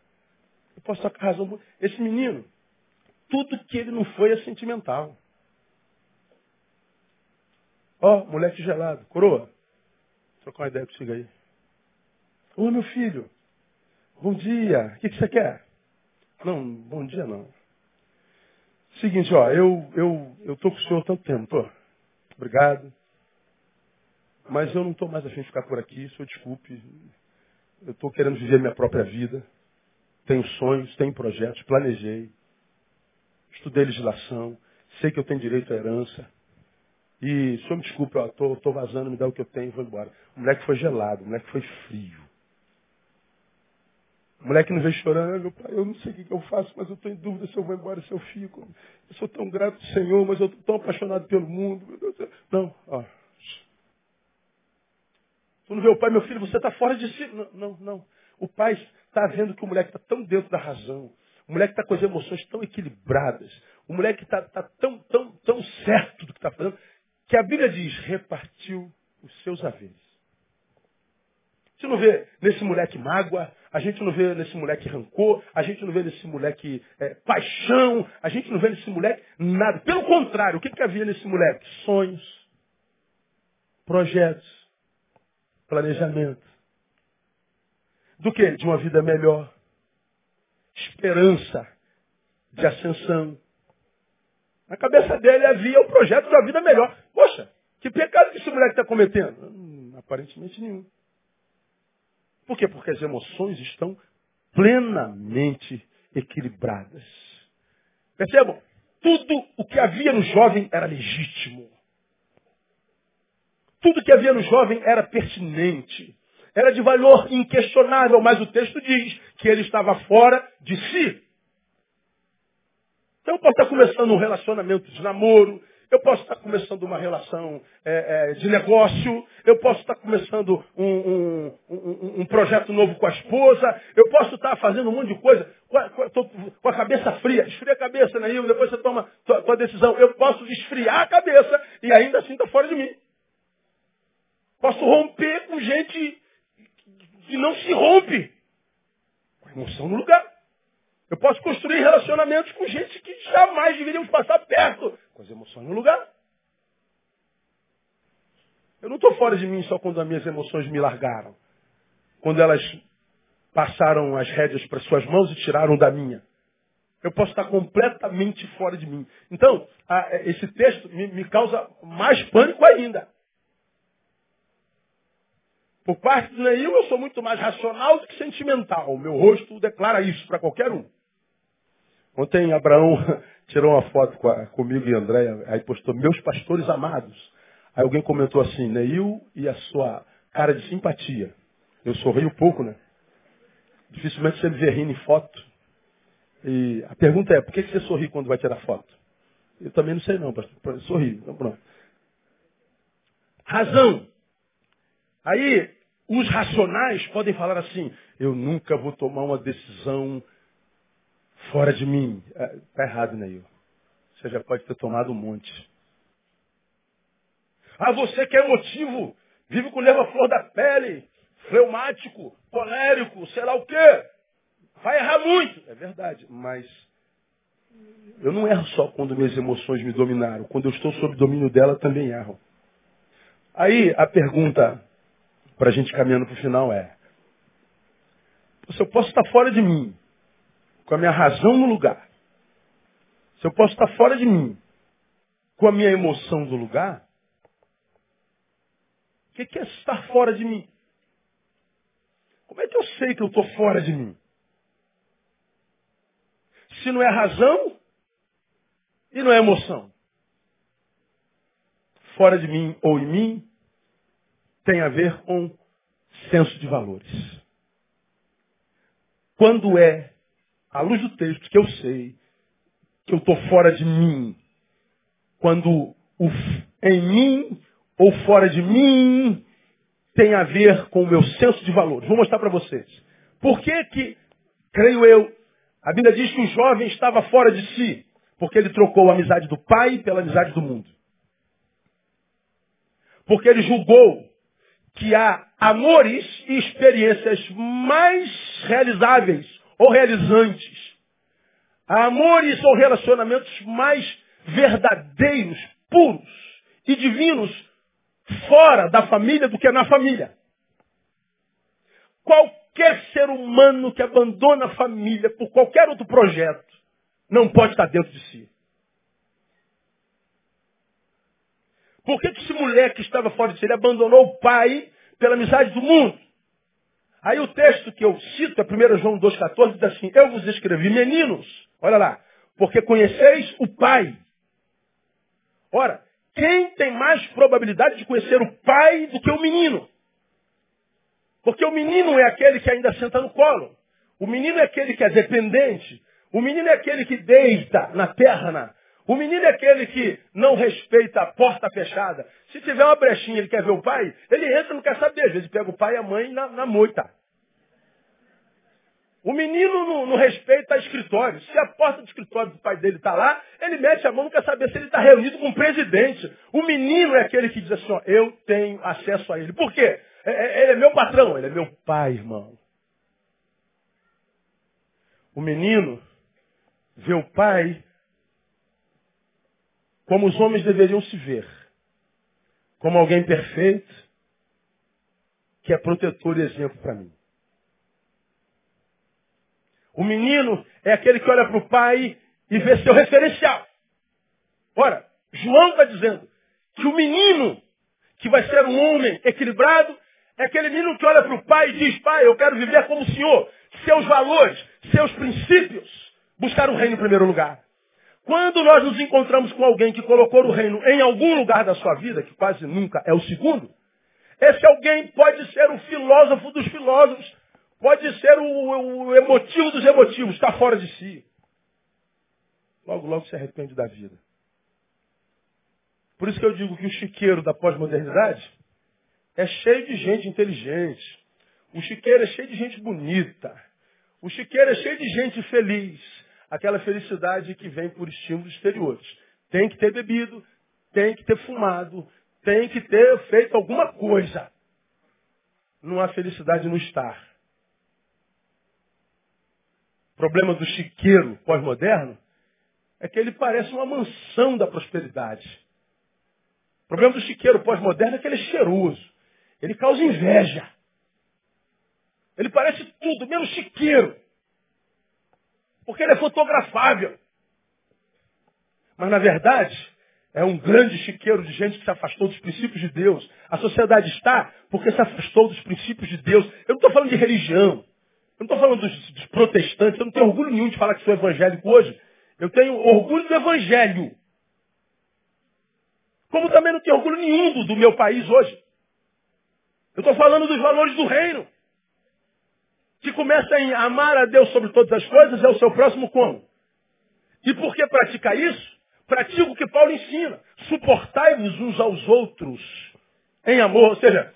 S1: Eu posso estar com razão. Esse menino, tudo que ele não foi é sentimental. Ó, oh, moleque gelado. Coroa, trocar uma ideia contigo aí. Ô, meu filho, bom dia. O que, que você quer? Não, bom dia não. Seguinte, ó, eu, eu, eu tô com o senhor há tanto tempo, tô. Obrigado. Mas eu não estou mais afim de ficar por aqui, senhor desculpe. Eu estou querendo viver minha própria vida. Tenho sonhos, tenho projetos, planejei. Estudei legislação, sei que eu tenho direito à herança. E, senhor me desculpe, estou tô, vazando, me dá o que eu tenho e vou embora. O moleque foi gelado, o moleque foi frio. O moleque não veio chorando, meu pai, eu não sei o que, eu faço, mas eu estou em dúvida se eu vou embora, se eu fico. Eu sou tão grato ao Senhor, mas eu estou tão apaixonado pelo mundo. Não, ó. Tu não vê o pai, meu filho, você está fora de si. Não, não, não. O pai está vendo que o moleque está tão dentro da razão. O moleque está com as emoções tão equilibradas. O moleque está tá tão, tão, tão certo do que está fazendo, que a Bíblia diz, repartiu os seus haveres. A gente não vê nesse moleque mágoa, a gente não vê nesse moleque rancor, a gente não vê nesse moleque é, paixão, a gente não vê nesse moleque nada. Pelo contrário, o que, que havia nesse moleque? Sonhos, projetos, planejamento. Do que? De uma vida melhor. Esperança de ascensão. Na cabeça dele havia o projeto da vida melhor. Poxa, que pecado que esse moleque está cometendo? Hum, aparentemente nenhum. Por quê? Porque as emoções estão plenamente equilibradas. Percebam? Tudo o que havia no jovem era legítimo. Tudo que havia no jovem era pertinente. Era de valor inquestionável, mas o texto diz que ele estava fora de si. Então eu posso estar começando um relacionamento de namoro, eu posso estar começando uma relação é, é, de negócio, eu posso estar começando um, um, um, um, projeto novo com a esposa, eu posso estar fazendo um monte de coisa com a, com a cabeça fria. Esfria a cabeça, né, Depois você toma a tua decisão. Eu posso esfriar a cabeça e ainda assim está fora de mim. Posso romper com gente que não se rompe. Com a emoção no lugar. Eu posso construir relacionamentos com gente que jamais deveríamos passar perto, com as emoções no lugar. Eu não estou fora de mim só quando as minhas emoções me largaram. Quando elas passaram as rédeas para suas mãos e tiraram da minha. Eu posso estar completamente fora de mim. Então, esse texto me, me causa mais pânico ainda. Por parte do Neil, eu sou muito mais racional do que sentimental. O meu rosto declara isso para qualquer um. Ontem Abraão tirou uma foto com a, comigo e André, aí postou meus pastores amados. Aí alguém comentou assim, Neil e a sua cara de simpatia. Eu sorri um pouco, né? Dificilmente você me vê rindo em foto. E a pergunta é, por que você sorri quando vai tirar foto? Eu também não sei não, pastor. Sorri. Então pronto. Razão. Aí, os racionais podem falar assim, eu nunca vou tomar uma decisão fora de mim. Está é, errado, Neil. Você já pode ter tomado um monte. Ah, você que é emotivo, vive com leva flor da pele, fleumático, colérico, sei lá o quê. Vai errar muito. É verdade, mas eu não erro só quando minhas emoções me dominaram. Quando eu estou sob domínio dela, também erro. Aí a pergunta para a gente caminhando para o final é: se eu posso estar fora de mim, com a minha razão no lugar, se eu posso estar fora de mim, com a minha emoção do lugar, o que é estar fora de mim? Como é que eu sei que eu estou fora de mim? Se não é razão e não é emoção. Fora de mim ou em mim tem a ver com senso de valores. Quando é à luz do texto, que eu sei que eu estou fora de mim, quando o em mim ou fora de mim tem a ver com o meu senso de valores. Vou mostrar para vocês. Por que que, creio eu, a Bíblia diz que o jovem estava fora de si? Porque ele trocou a amizade do pai pela amizade do mundo. Porque ele julgou que há amores e experiências mais realizáveis ou realizantes. Há amores ou relacionamentos mais verdadeiros, puros e divinos fora da família do que na família. Qualquer ser humano que abandona a família por qualquer outro projeto não pode estar dentro de si. Por que, que esse moleque que estava fora de si, ele abandonou o pai pela amizade do mundo? Aí o texto que eu cito, é 1 João 2,14, diz assim, eu vos escrevi, meninos, olha lá, porque conheceis o Pai. Ora, quem tem mais probabilidade de conhecer o Pai do que o menino? Porque o menino é aquele que ainda senta no colo. O menino é aquele que é dependente. O menino é aquele que deita na perna. O menino é aquele que não respeita a porta fechada. Se tiver uma brechinha ele quer ver o pai, ele entra não quer saber. Às vezes pega o pai e a mãe na, na moita. O menino não, não respeita escritório. Se a porta do escritório do pai dele está lá, ele mete a mão, não quer saber se ele está reunido com o presidente. O menino é aquele que diz assim, ó, eu tenho acesso a ele. Por quê? É, é, ele é meu patrão, ele é meu pai, irmão. O menino vê o pai como os homens deveriam se ver. Como alguém perfeito, que é protetor e exemplo para mim. O menino é aquele que olha para o pai e vê seu referencial. Ora, João está dizendo que o menino que vai ser um homem equilibrado é aquele menino que olha para o pai e diz, pai, eu quero viver como o Senhor. Seus valores, seus princípios, buscar o reino em primeiro lugar. Quando nós nos encontramos com alguém que colocou o reino em algum lugar da sua vida, que quase nunca é o segundo, esse alguém pode ser o filósofo dos filósofos, Pode ser o, o emotivo dos emotivos, está fora de si. Logo, logo se arrepende da vida. Por isso que eu digo que o chiqueiro da pós-modernidade é cheio de gente inteligente. O chiqueiro é cheio de gente bonita. O chiqueiro é cheio de gente feliz. Aquela felicidade que vem por estímulos exteriores. Tem que ter bebido, tem que ter fumado, tem que ter feito alguma coisa. Não há felicidade no estar. O problema do chiqueiro pós-moderno é que ele parece uma mansão da prosperidade. O problema do chiqueiro pós-moderno é que ele é cheiroso. Ele causa inveja. Ele parece tudo, menos chiqueiro. Porque ele é fotografável. Mas, na verdade, é um grande chiqueiro de gente que se afastou dos princípios de Deus. A sociedade está porque se afastou dos princípios de Deus. Eu não estou falando de religião. Eu não estou falando dos, dos, protestantes. Eu não tenho orgulho nenhum de falar que sou evangélico hoje. Eu tenho orgulho do evangelho. Como também não tenho orgulho nenhum do, do meu país hoje. Eu estou falando dos valores do reino. Que começa em amar a Deus sobre todas as coisas, é o seu próximo como? E por que pratica isso? Pratica o que Paulo ensina. Suportai-vos uns aos outros em amor. Ou seja,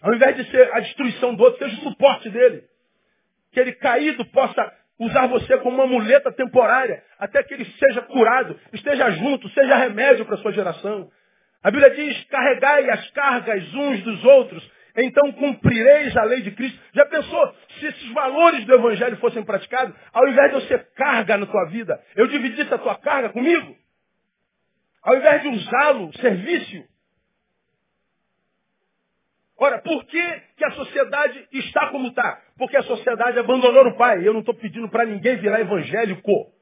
S1: ao invés de ser a destruição do outro, seja o suporte dele. Que ele caído possa usar você como uma muleta temporária, até que ele seja curado, esteja junto, seja remédio para a sua geração. A Bíblia diz, carregai as cargas uns dos outros, então cumprireis a lei de Cristo. Já pensou, se esses valores do Evangelho fossem praticados, ao invés de você carga na tua vida, eu dividisse a tua carga comigo? Ao invés de usá-lo, serviço. Ora, por que, que a sociedade está como está? Porque a sociedade abandonou o Pai. Eu não estou pedindo para ninguém virar evangélico.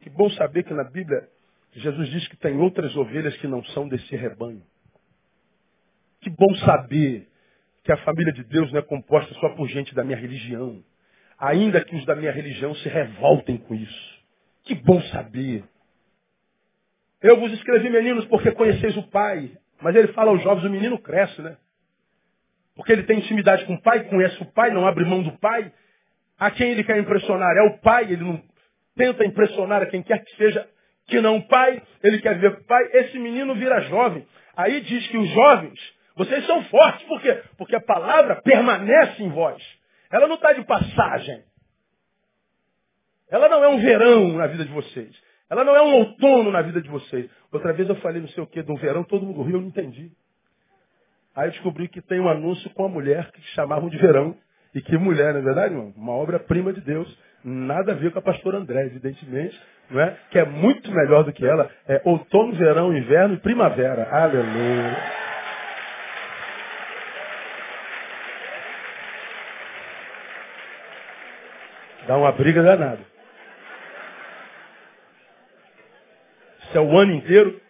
S1: Que bom saber que na Bíblia Jesus diz que tem outras ovelhas que não são desse rebanho. Que bom saber que a família de Deus não é composta só por gente da minha religião. Ainda que os da minha religião se revoltem com isso. Que bom saber. Eu vos escrevi, meninos, porque conheceis o Pai. Mas ele fala aos jovens, o menino cresce, né? Porque ele tem intimidade com o Pai, conhece o Pai, não abre mão do Pai. A quem ele quer impressionar é o Pai, ele não tenta impressionar a quem quer que seja que não o pai, ele quer ver o pai, esse menino vira jovem. Aí diz que os jovens, vocês são fortes, por quê? Porque a palavra permanece em vós. Ela não está de passagem. Ela não é um verão na vida de vocês. Ela não é um outono na vida de vocês. Outra vez eu falei não sei o que de um verão, todo mundo riu, eu não entendi. Aí eu descobri que tem um anúncio com a mulher que chamavam de verão. E que mulher, não é verdade, irmão? Uma obra-prima de Deus. Nada a ver com a pastora André, evidentemente não é? que é muito melhor do que ela, é outono, verão, inverno e primavera. Aleluia. Dá uma briga danada. Isso é o ano inteiro.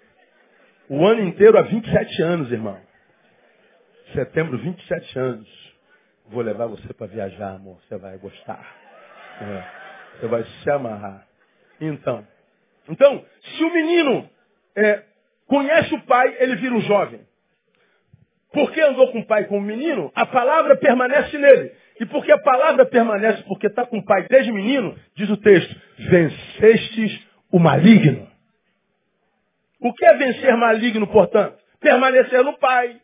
S1: O ano inteiro há 27 anos, irmão. Setembro, 27 anos. Vou levar você para viajar, amor. Você vai gostar. É. Você vai se amarrar. Então, então, se o menino é, conhece o pai, ele vira um jovem. Porque andou com o pai com o menino, a palavra permanece nele. E porque a palavra permanece, porque está com o pai desde menino, diz o texto, vencestes o maligno. O que é vencer maligno, portanto? Permanecer no pai.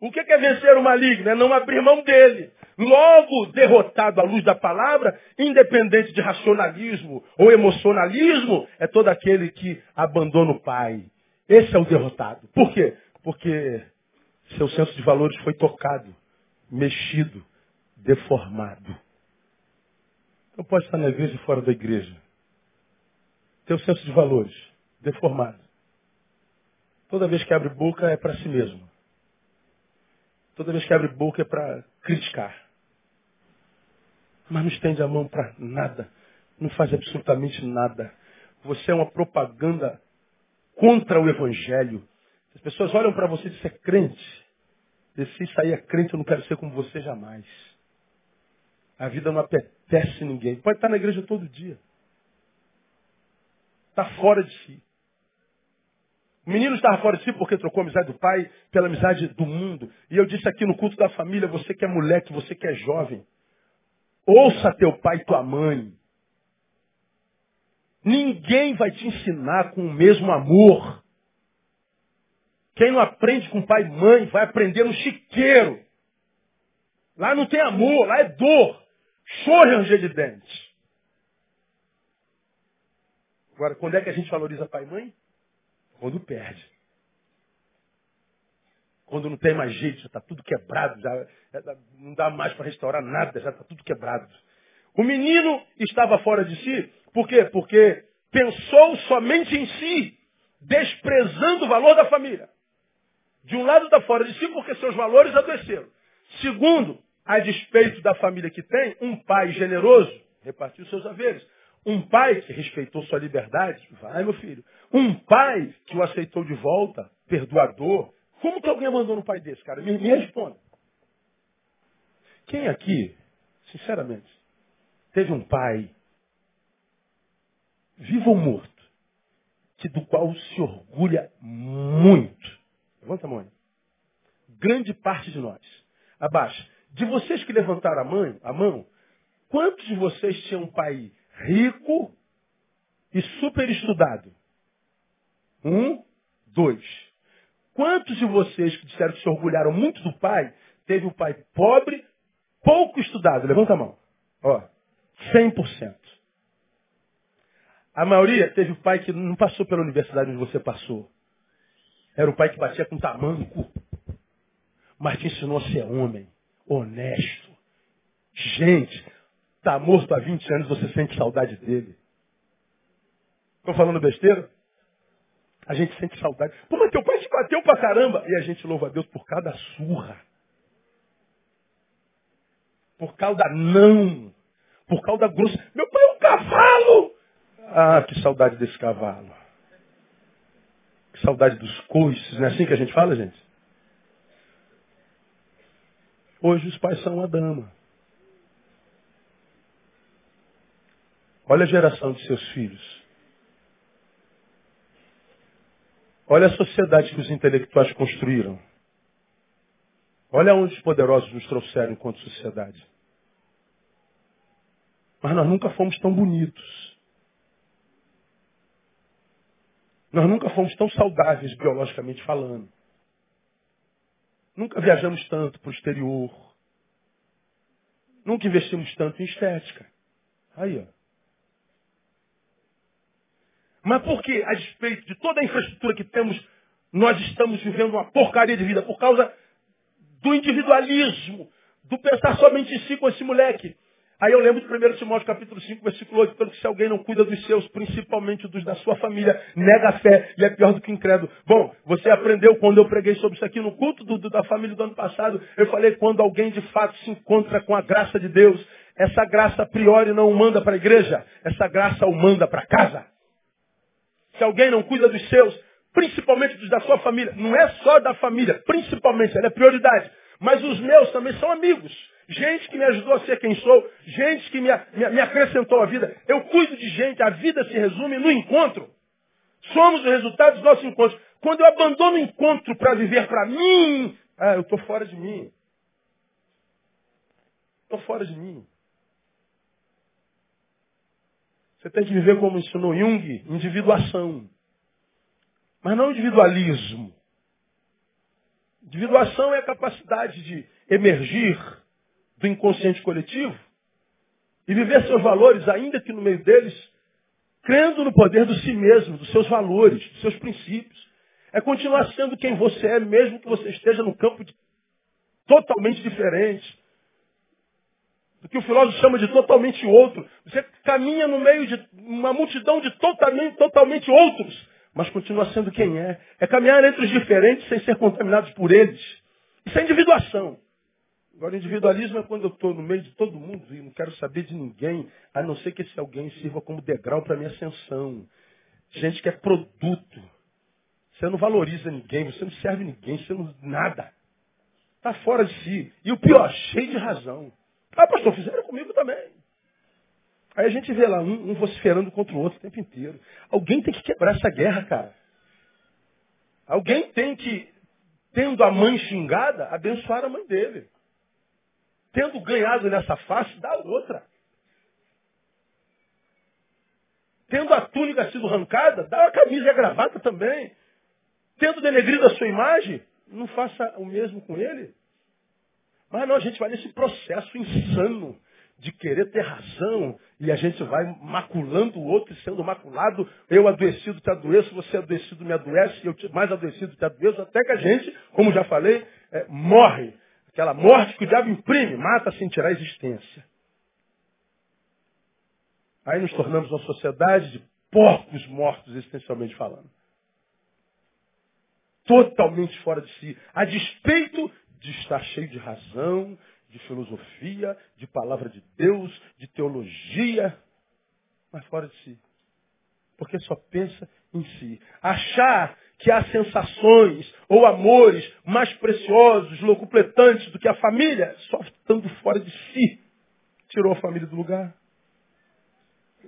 S1: O que é vencer o maligno? É não abrir mão dele. Logo, derrotado à luz da palavra, independente de racionalismo ou emocionalismo, é todo aquele que abandona o Pai. Esse é o derrotado. Por quê? Porque seu senso de valores foi tocado, mexido, deformado. Então pode estar na igreja e fora da igreja. Teu senso de valores, deformado. Toda vez que abre boca é para si mesmo. Toda vez que abre boca é para criticar. Mas não estende a mão para nada. Não faz absolutamente nada. Você é uma propaganda contra o Evangelho. As pessoas olham para você e dizem, é crente. Se aí é crente, eu não quero ser como você jamais. A vida não apetece ninguém. Pode estar na igreja todo dia. Está fora de si. O menino estava fora de si porque trocou a amizade do pai pela amizade do mundo. E eu disse aqui no culto da família, você que é moleque, você que é jovem, ouça teu pai e tua mãe. Ninguém vai te ensinar com o mesmo amor. Quem não aprende com pai e mãe vai aprender no chiqueiro. Lá não tem amor, lá é dor. E ranger de dentes. Agora, quando é que a gente valoriza pai e mãe? Quando perde. Quando não tem mais jeito, já está tudo quebrado, já, já não dá mais para restaurar nada, já está tudo quebrado. O menino estava fora de si, por quê? Porque pensou somente em si, desprezando o valor da família. De um lado está fora de si porque seus valores adoeceram. Segundo, a despeito da família que tem, um pai generoso repartiu seus haveres. Um pai que respeitou sua liberdade, vai meu filho. Um pai que o aceitou de volta, perdoador, como que alguém abandonou um pai desse, cara? Me, me responda. Quem aqui, sinceramente, teve um pai, vivo ou morto, que do qual se orgulha muito? Levanta a mão. Grande parte de nós. Abaixa. De vocês que levantaram a mão, a mão, quantos de vocês tinham um pai rico e super estudado? Um, dois. Quantos de vocês que disseram que se orgulharam muito do pai, teve um pai pobre, pouco estudado? Levanta a mão. Ó, 100%. A maioria teve o pai que não passou pela universidade onde você passou. Era o pai que batia com tamanco, mas te ensinou a ser homem, honesto. Gente, está morto há 20 anos, você sente saudade dele. Estou falando besteira? A gente sente saudade. Pô, mas teu pai te bateu pra caramba. E a gente louva a Deus por cada surra. Por causa não. Por causa grossa. Meu pai é um cavalo. Ah, que saudade desse cavalo. Que saudade dos coices. Não é assim que a gente fala, gente? Hoje os pais são uma dama. Olha a geração de seus filhos. Olha a sociedade que os intelectuais construíram. Olha onde os poderosos nos trouxeram enquanto sociedade. Mas nós nunca fomos tão bonitos. Nós nunca fomos tão saudáveis biologicamente falando. Nunca viajamos tanto para o exterior. Nunca investimos tanto em estética. Aí, ó. Mas por que, a despeito de toda a infraestrutura que temos, nós estamos vivendo uma porcaria de vida? Por causa do individualismo, do pensar somente em si com esse moleque. Aí eu lembro de 1 Timóteo capítulo 5, versículo 8, pelo que se alguém não cuida dos seus, principalmente dos da sua família, nega a fé e é pior do que incrédulo. Bom, você aprendeu quando eu preguei sobre isso aqui no culto do, do, da família do ano passado, eu falei quando alguém de fato se encontra com a graça de Deus, essa graça a priori não o manda para a igreja, essa graça o manda para casa se alguém não cuida dos seus, principalmente dos da sua família, não é só da família, principalmente, ela é prioridade. Mas os meus também são amigos. Gente que me ajudou a ser quem sou, gente que me, me, me acrescentou a vida. Eu cuido de gente, a vida se resume no encontro. Somos o resultado dos nossos encontros. Quando eu abandono o encontro para viver para mim, ah, eu estou fora de mim. Estou fora de mim. Você tem que viver como ensinou Jung, individuação. Mas não individualismo. Individuação é a capacidade de emergir do inconsciente coletivo e viver seus valores, ainda que no meio deles, crendo no poder do si mesmo, dos seus valores, dos seus princípios. É continuar sendo quem você é, mesmo que você esteja no campo de, totalmente diferente do que o filósofo chama de totalmente outro. Você caminha no meio de uma multidão de totalmente, totalmente outros, mas continua sendo quem é. É caminhar entre os diferentes sem ser contaminados por eles. Isso é individuação. Agora, individualismo é quando eu estou no meio de todo mundo e não quero saber de ninguém, a não ser que esse alguém sirva como degrau para minha ascensão. Gente que é produto. Você não valoriza ninguém, você não serve ninguém, você não. nada. Está fora de si. E o pior, cheio de razão. Ah, pastor, fizeram comigo também. Aí a gente vê lá um, um vociferando contra o outro o tempo inteiro. Alguém tem que quebrar essa guerra, cara. Alguém tem que, tendo a mãe xingada, abençoar a mãe dele. Tendo ganhado nessa face, dá outra. Tendo a túnica sido arrancada, dá a camisa e a gravata também. Tendo denegrido a sua imagem, não faça o mesmo com ele. Mas não, a gente vai nesse processo insano de querer ter razão e a gente vai maculando o outro e sendo maculado. Eu adoecido te adoeço, você adoecido me adoece, eu mais adoecido te adoeço, até que a gente, como já falei, é, morre. Aquela morte que o diabo imprime, mata sem tirar a existência. Aí nos tornamos uma sociedade de porcos mortos, existencialmente falando. Totalmente fora de si. A despeito de estar cheio de razão, de filosofia, de palavra de Deus, de teologia, mas fora de si. Porque só pensa em si. Achar que há sensações ou amores mais preciosos, locupletantes do que a família, só estando fora de si. Tirou a família do lugar.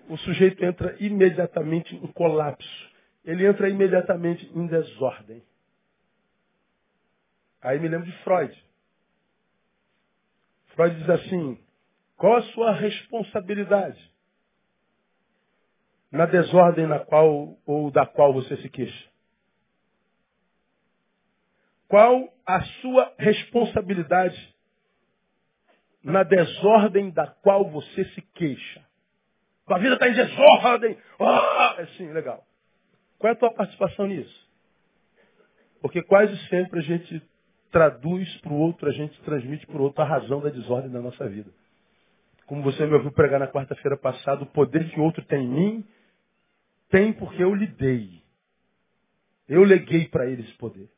S1: O sujeito entra imediatamente em colapso. Ele entra imediatamente em desordem. Aí me lembro de Freud. Freud diz assim, qual a sua responsabilidade na desordem na qual ou da qual você se queixa? Qual a sua responsabilidade na desordem da qual você se queixa? Tua vida está em desordem. Ah, é sim, legal. Qual é a tua participação nisso? Porque quase sempre a gente traduz para o outro, a gente transmite para o outro a razão da desordem da nossa vida. Como você me ouviu pregar na quarta-feira passada, o poder que o outro tem em mim, tem porque eu lhe dei. Eu leguei para ele esse poder.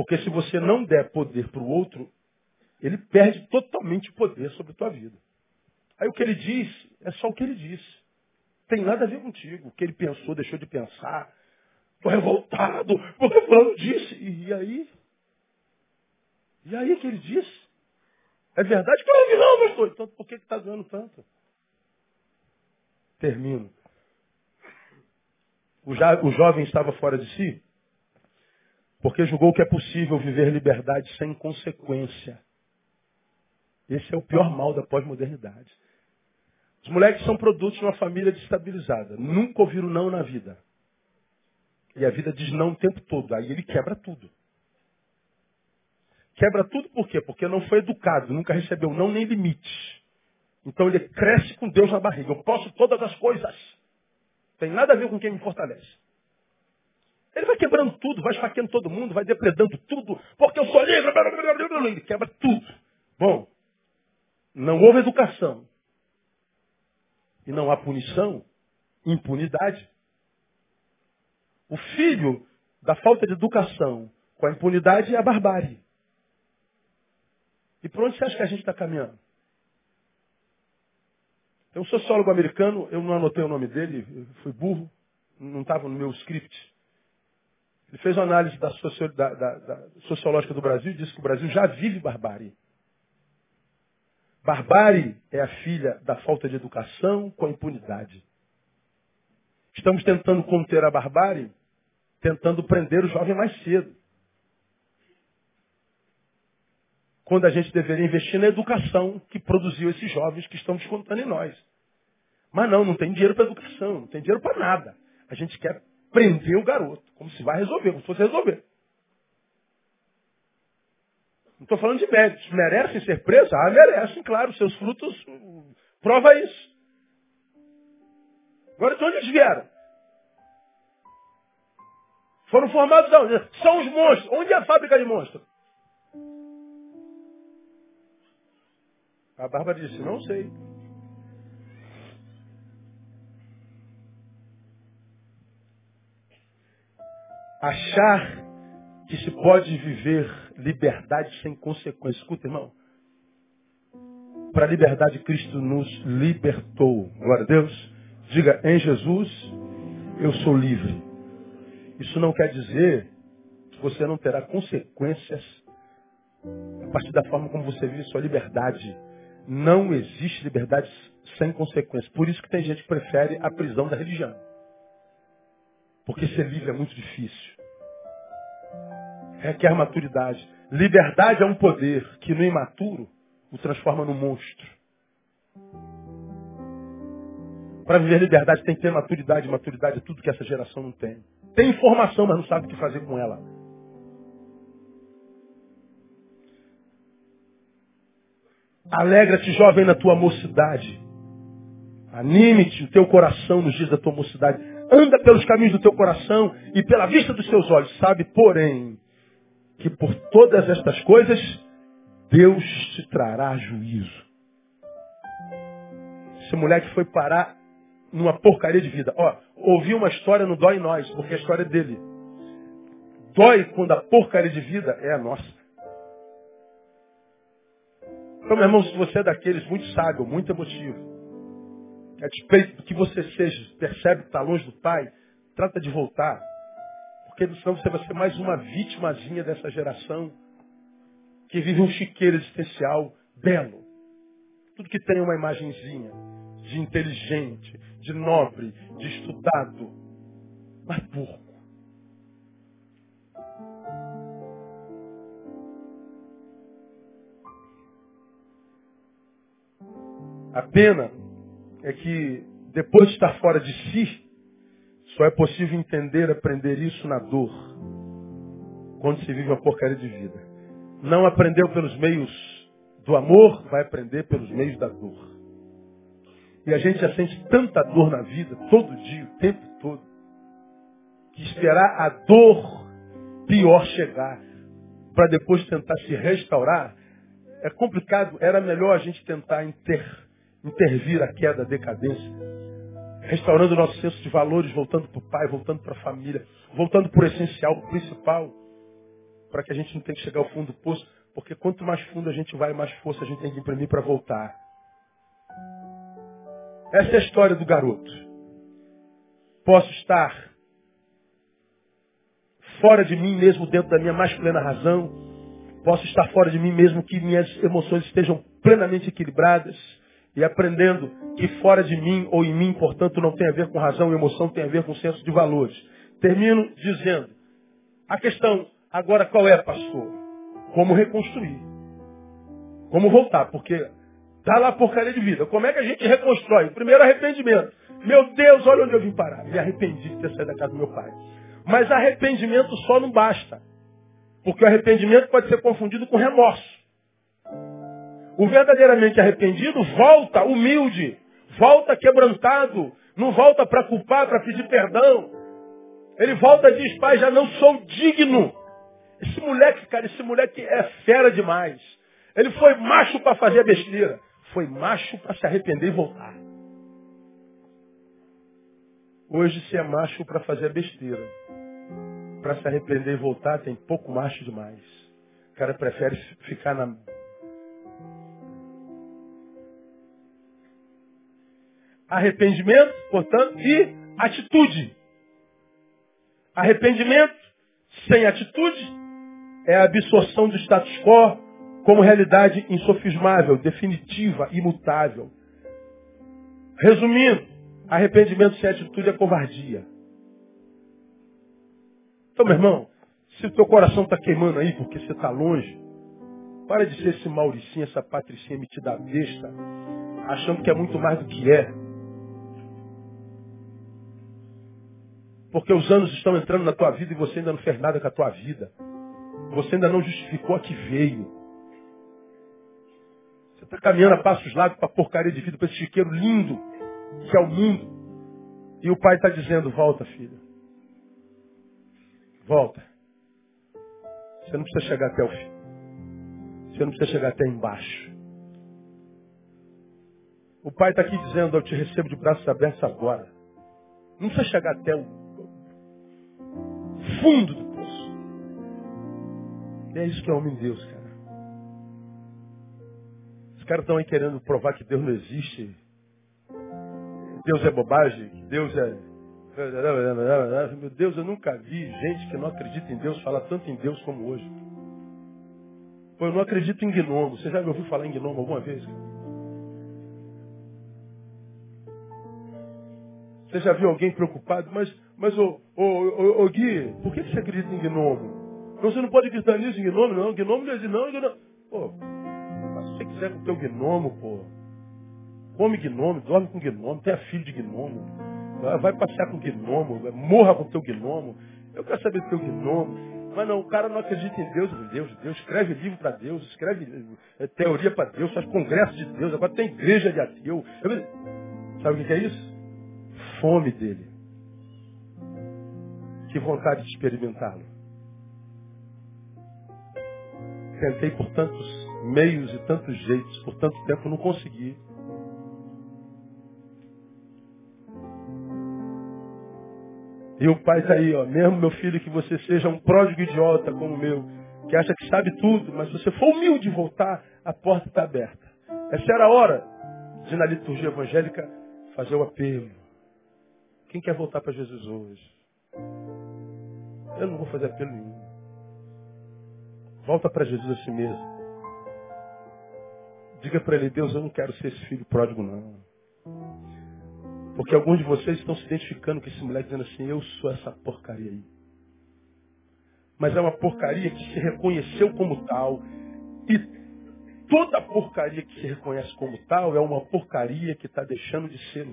S1: Porque se você não der poder para o outro, ele perde totalmente o poder sobre a tua vida. Aí o que ele diz é só o que ele disse. Tem nada a ver contigo. O que ele pensou, deixou de pensar. Estou revoltado, porque fulano disse. E aí? E aí que ele disse? É verdade? Claro que não, pastor. Então por que está ganhando tanto? Termino. O, o jovem estava fora de si porque julgou que é possível viver liberdade sem consequência. Esse é o pior mal da pós-modernidade. Os moleques são produtos de uma família destabilizada. Nunca ouviram não na vida. E a vida diz não o tempo todo. Aí ele quebra tudo. Quebra tudo por quê? Porque não foi educado, nunca recebeu não nem limites. Então ele cresce com Deus na barriga. Eu posso todas as coisas. Tem nada a ver com quem me fortalece. Ele vai quebrando tudo, vai esfaqueando todo mundo, vai depredando tudo, porque eu sou livre. Ele quebra tudo. Bom, não houve educação. E não há punição, impunidade. O filho da falta de educação com a impunidade é a barbárie. E por onde você acha que a gente está caminhando? Tem um sociólogo americano, eu não anotei o nome dele, fui burro, não estava no meu script. Ele fez uma análise da, socio, da, da, da, sociológica do Brasil e disse que o Brasil já vive barbárie. Barbárie é a filha da falta de educação com a impunidade. Estamos tentando conter a barbárie, tentando prender o jovem mais cedo. quando a gente deveria investir na educação que produziu esses jovens que estão descontando em nós. Mas não, não tem dinheiro para educação, não tem dinheiro para nada. A gente quer prender o garoto, como se vai resolver, como se fosse resolver. Não estou falando de méritos. Merecem ser presos? Ah, merecem, claro. Seus frutos prova isso. Agora, de onde eles vieram? Foram formados onde? São os monstros. Onde é a fábrica de monstros? A Bárbara disse, não sei. Achar que se pode viver liberdade sem consequência. Escuta, irmão. Para a liberdade, Cristo nos libertou. Glória a Deus. Diga, em Jesus, eu sou livre. Isso não quer dizer que você não terá consequências a partir da forma como você vive sua liberdade. Não existe liberdade sem consequências. Por isso que tem gente que prefere a prisão da religião. Porque ser livre é muito difícil. Requer maturidade. Liberdade é um poder que no imaturo o transforma num monstro. Para viver liberdade tem que ter maturidade. Maturidade é tudo que essa geração não tem. Tem informação, mas não sabe o que fazer com ela. Alegra-te, jovem, na tua mocidade. Anime-te o teu coração nos dias da tua mocidade. Anda pelos caminhos do teu coração e pela vista dos teus olhos. Sabe, porém, que por todas estas coisas Deus te trará juízo. Esse moleque foi parar numa porcaria de vida. Ó, ouvir uma história não dói em nós, porque a história é dele. Dói quando a porcaria de vida é a nossa. Então, meu irmão, se você é daqueles muito sábio, muito emotivo, a despeito do que você seja, percebe que está longe do Pai, trata de voltar. Porque senão você vai ser mais uma vítimazinha dessa geração que vive um chiqueiro existencial belo. Tudo que tem uma imagenzinha de inteligente, de nobre, de estudado, mas burro. A pena é que depois de estar fora de si, só é possível entender, aprender isso na dor, quando se vive uma porcaria de vida. Não aprendeu pelos meios do amor, vai aprender pelos meios da dor. E a gente já sente tanta dor na vida, todo dia, o tempo todo, que esperar a dor pior chegar, para depois tentar se restaurar, é complicado. Era melhor a gente tentar inter, intervir a queda, a decadência, restaurando o nosso senso de valores, voltando para o pai, voltando para a família, voltando para o essencial, o principal, para que a gente não tenha que chegar ao fundo do poço, porque quanto mais fundo a gente vai, mais força a gente tem que imprimir para voltar. Essa é a história do garoto. Posso estar fora de mim mesmo, dentro da minha mais plena razão. Posso estar fora de mim mesmo, que minhas emoções estejam plenamente equilibradas e aprendendo que fora de mim ou em mim, portanto, não tem a ver com razão e emoção, tem a ver com senso de valores. Termino dizendo, a questão agora qual é, pastor? Como reconstruir? Como voltar? Porque tá lá a porcaria de vida. Como é que a gente reconstrói? Primeiro arrependimento. Meu Deus, olha onde eu vim parar. Me arrependi de ter saído da casa do meu pai. Mas arrependimento só não basta. Porque o arrependimento pode ser confundido com remorso. O verdadeiramente arrependido volta humilde, volta quebrantado, não volta para culpar, para pedir perdão. Ele volta e diz, pai, já não sou digno. Esse moleque, cara, esse moleque é fera demais. Ele foi macho para fazer a besteira. Foi macho para se arrepender e voltar. Hoje, se é macho para fazer a besteira, para se arrepender e voltar, tem pouco macho demais. O cara prefere ficar na Arrependimento, portanto, e atitude. Arrependimento sem atitude é a absorção do status quo como realidade insofismável, definitiva, imutável. Resumindo, arrependimento sem atitude é covardia. Então, meu irmão, se o teu coração está queimando aí porque você está longe, para de ser esse Mauricinho, essa patricinha metida besta, achando que é muito mais do que é. Porque os anos estão entrando na tua vida e você ainda não fez nada com a tua vida. Você ainda não justificou a que veio. Você está caminhando a passos largos para a porcaria de vida, para esse chiqueiro lindo que é o mundo. E o pai está dizendo, volta filho. Volta. Você não precisa chegar até o fim. Você não precisa chegar até embaixo. O pai está aqui dizendo, eu te recebo de braços abertos agora. Não precisa chegar até o fundo do poço. E é isso que é homem de Deus, cara. Os caras estão aí querendo provar que Deus não existe. Deus é bobagem, que Deus é. Meu Deus, eu nunca vi gente que não acredita em Deus falar tanto em Deus como hoje. Pô, eu não acredito em gnomo. Você já me ouviu falar em gnomo alguma vez? Você já viu alguém preocupado? Mas mas, ô, ô, ô, Gui, por que você acredita em gnomo? Você não pode acreditar nisso em gnomo, não. Gnomo não existe, não. Gnomo... Pô, faz o que você quiser com o teu gnomo, pô. come gnomo, dorme com gnomo, tenha filho de gnomo, vai passear com gnomo, morra com teu gnomo. Eu quero saber do teu gnomo. Mas não, o cara não acredita em Deus, Deus, Deus escreve livro para Deus, escreve é, teoria para Deus, faz congresso de Deus, agora tem igreja de ateu. Sabe o que é isso? Fome dele. Que vontade de experimentá-lo. Tentei por tantos meios e tantos jeitos, por tanto tempo não consegui. E o pai está aí, ó, mesmo meu filho que você seja um pródigo idiota como o meu, que acha que sabe tudo, mas se você for humilde e voltar, a porta está aberta. Essa era a hora de na liturgia evangélica fazer o apelo. Quem quer voltar para Jesus hoje? Eu não vou fazer apelo nenhum. Volta para Jesus a si mesmo. Diga para ele, Deus, eu não quero ser esse filho pródigo, não. Porque alguns de vocês estão se identificando com esse moleque dizendo assim, eu sou essa porcaria aí. Mas é uma porcaria que se reconheceu como tal. E toda porcaria que se reconhece como tal é uma porcaria que está deixando de ser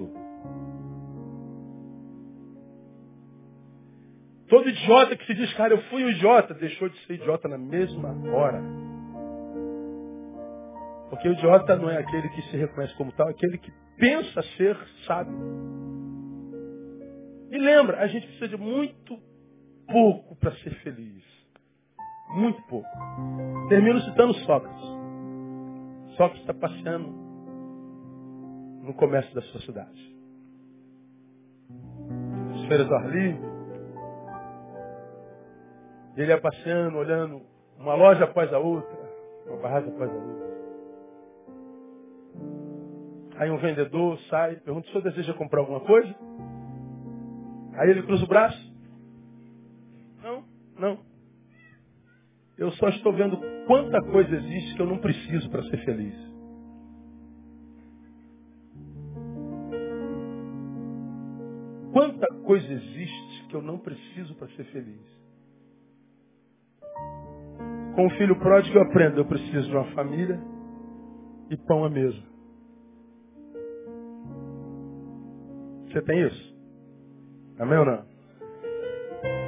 S1: Todo idiota que se diz, cara, eu fui um idiota, deixou de ser idiota na mesma hora. Porque o idiota não é aquele que se reconhece como tal, é aquele que pensa ser sábio. E lembra, a gente precisa de muito pouco para ser feliz. Muito pouco. Termino citando Sócrates. Sócrates está passeando no comércio da sociedade. As feiras do ar livre. Ele ia passeando, olhando uma loja após a outra, uma barraca após a outra. Aí um vendedor sai, pergunta, o senhor deseja comprar alguma coisa? Aí ele cruza o braço. Não, não. Eu só estou vendo quanta coisa existe que eu não preciso para ser feliz. Quanta coisa existe que eu não preciso para ser feliz. Com o filho pródigo eu aprendo, eu preciso de uma família e pão à mesa. Você tem isso? Amém ou não?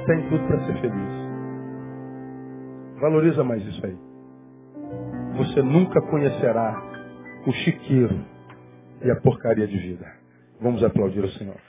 S1: Tem tudo para ser feliz. Valoriza mais isso aí. Você nunca conhecerá o chiqueiro e a porcaria de vida. Vamos aplaudir o Senhor.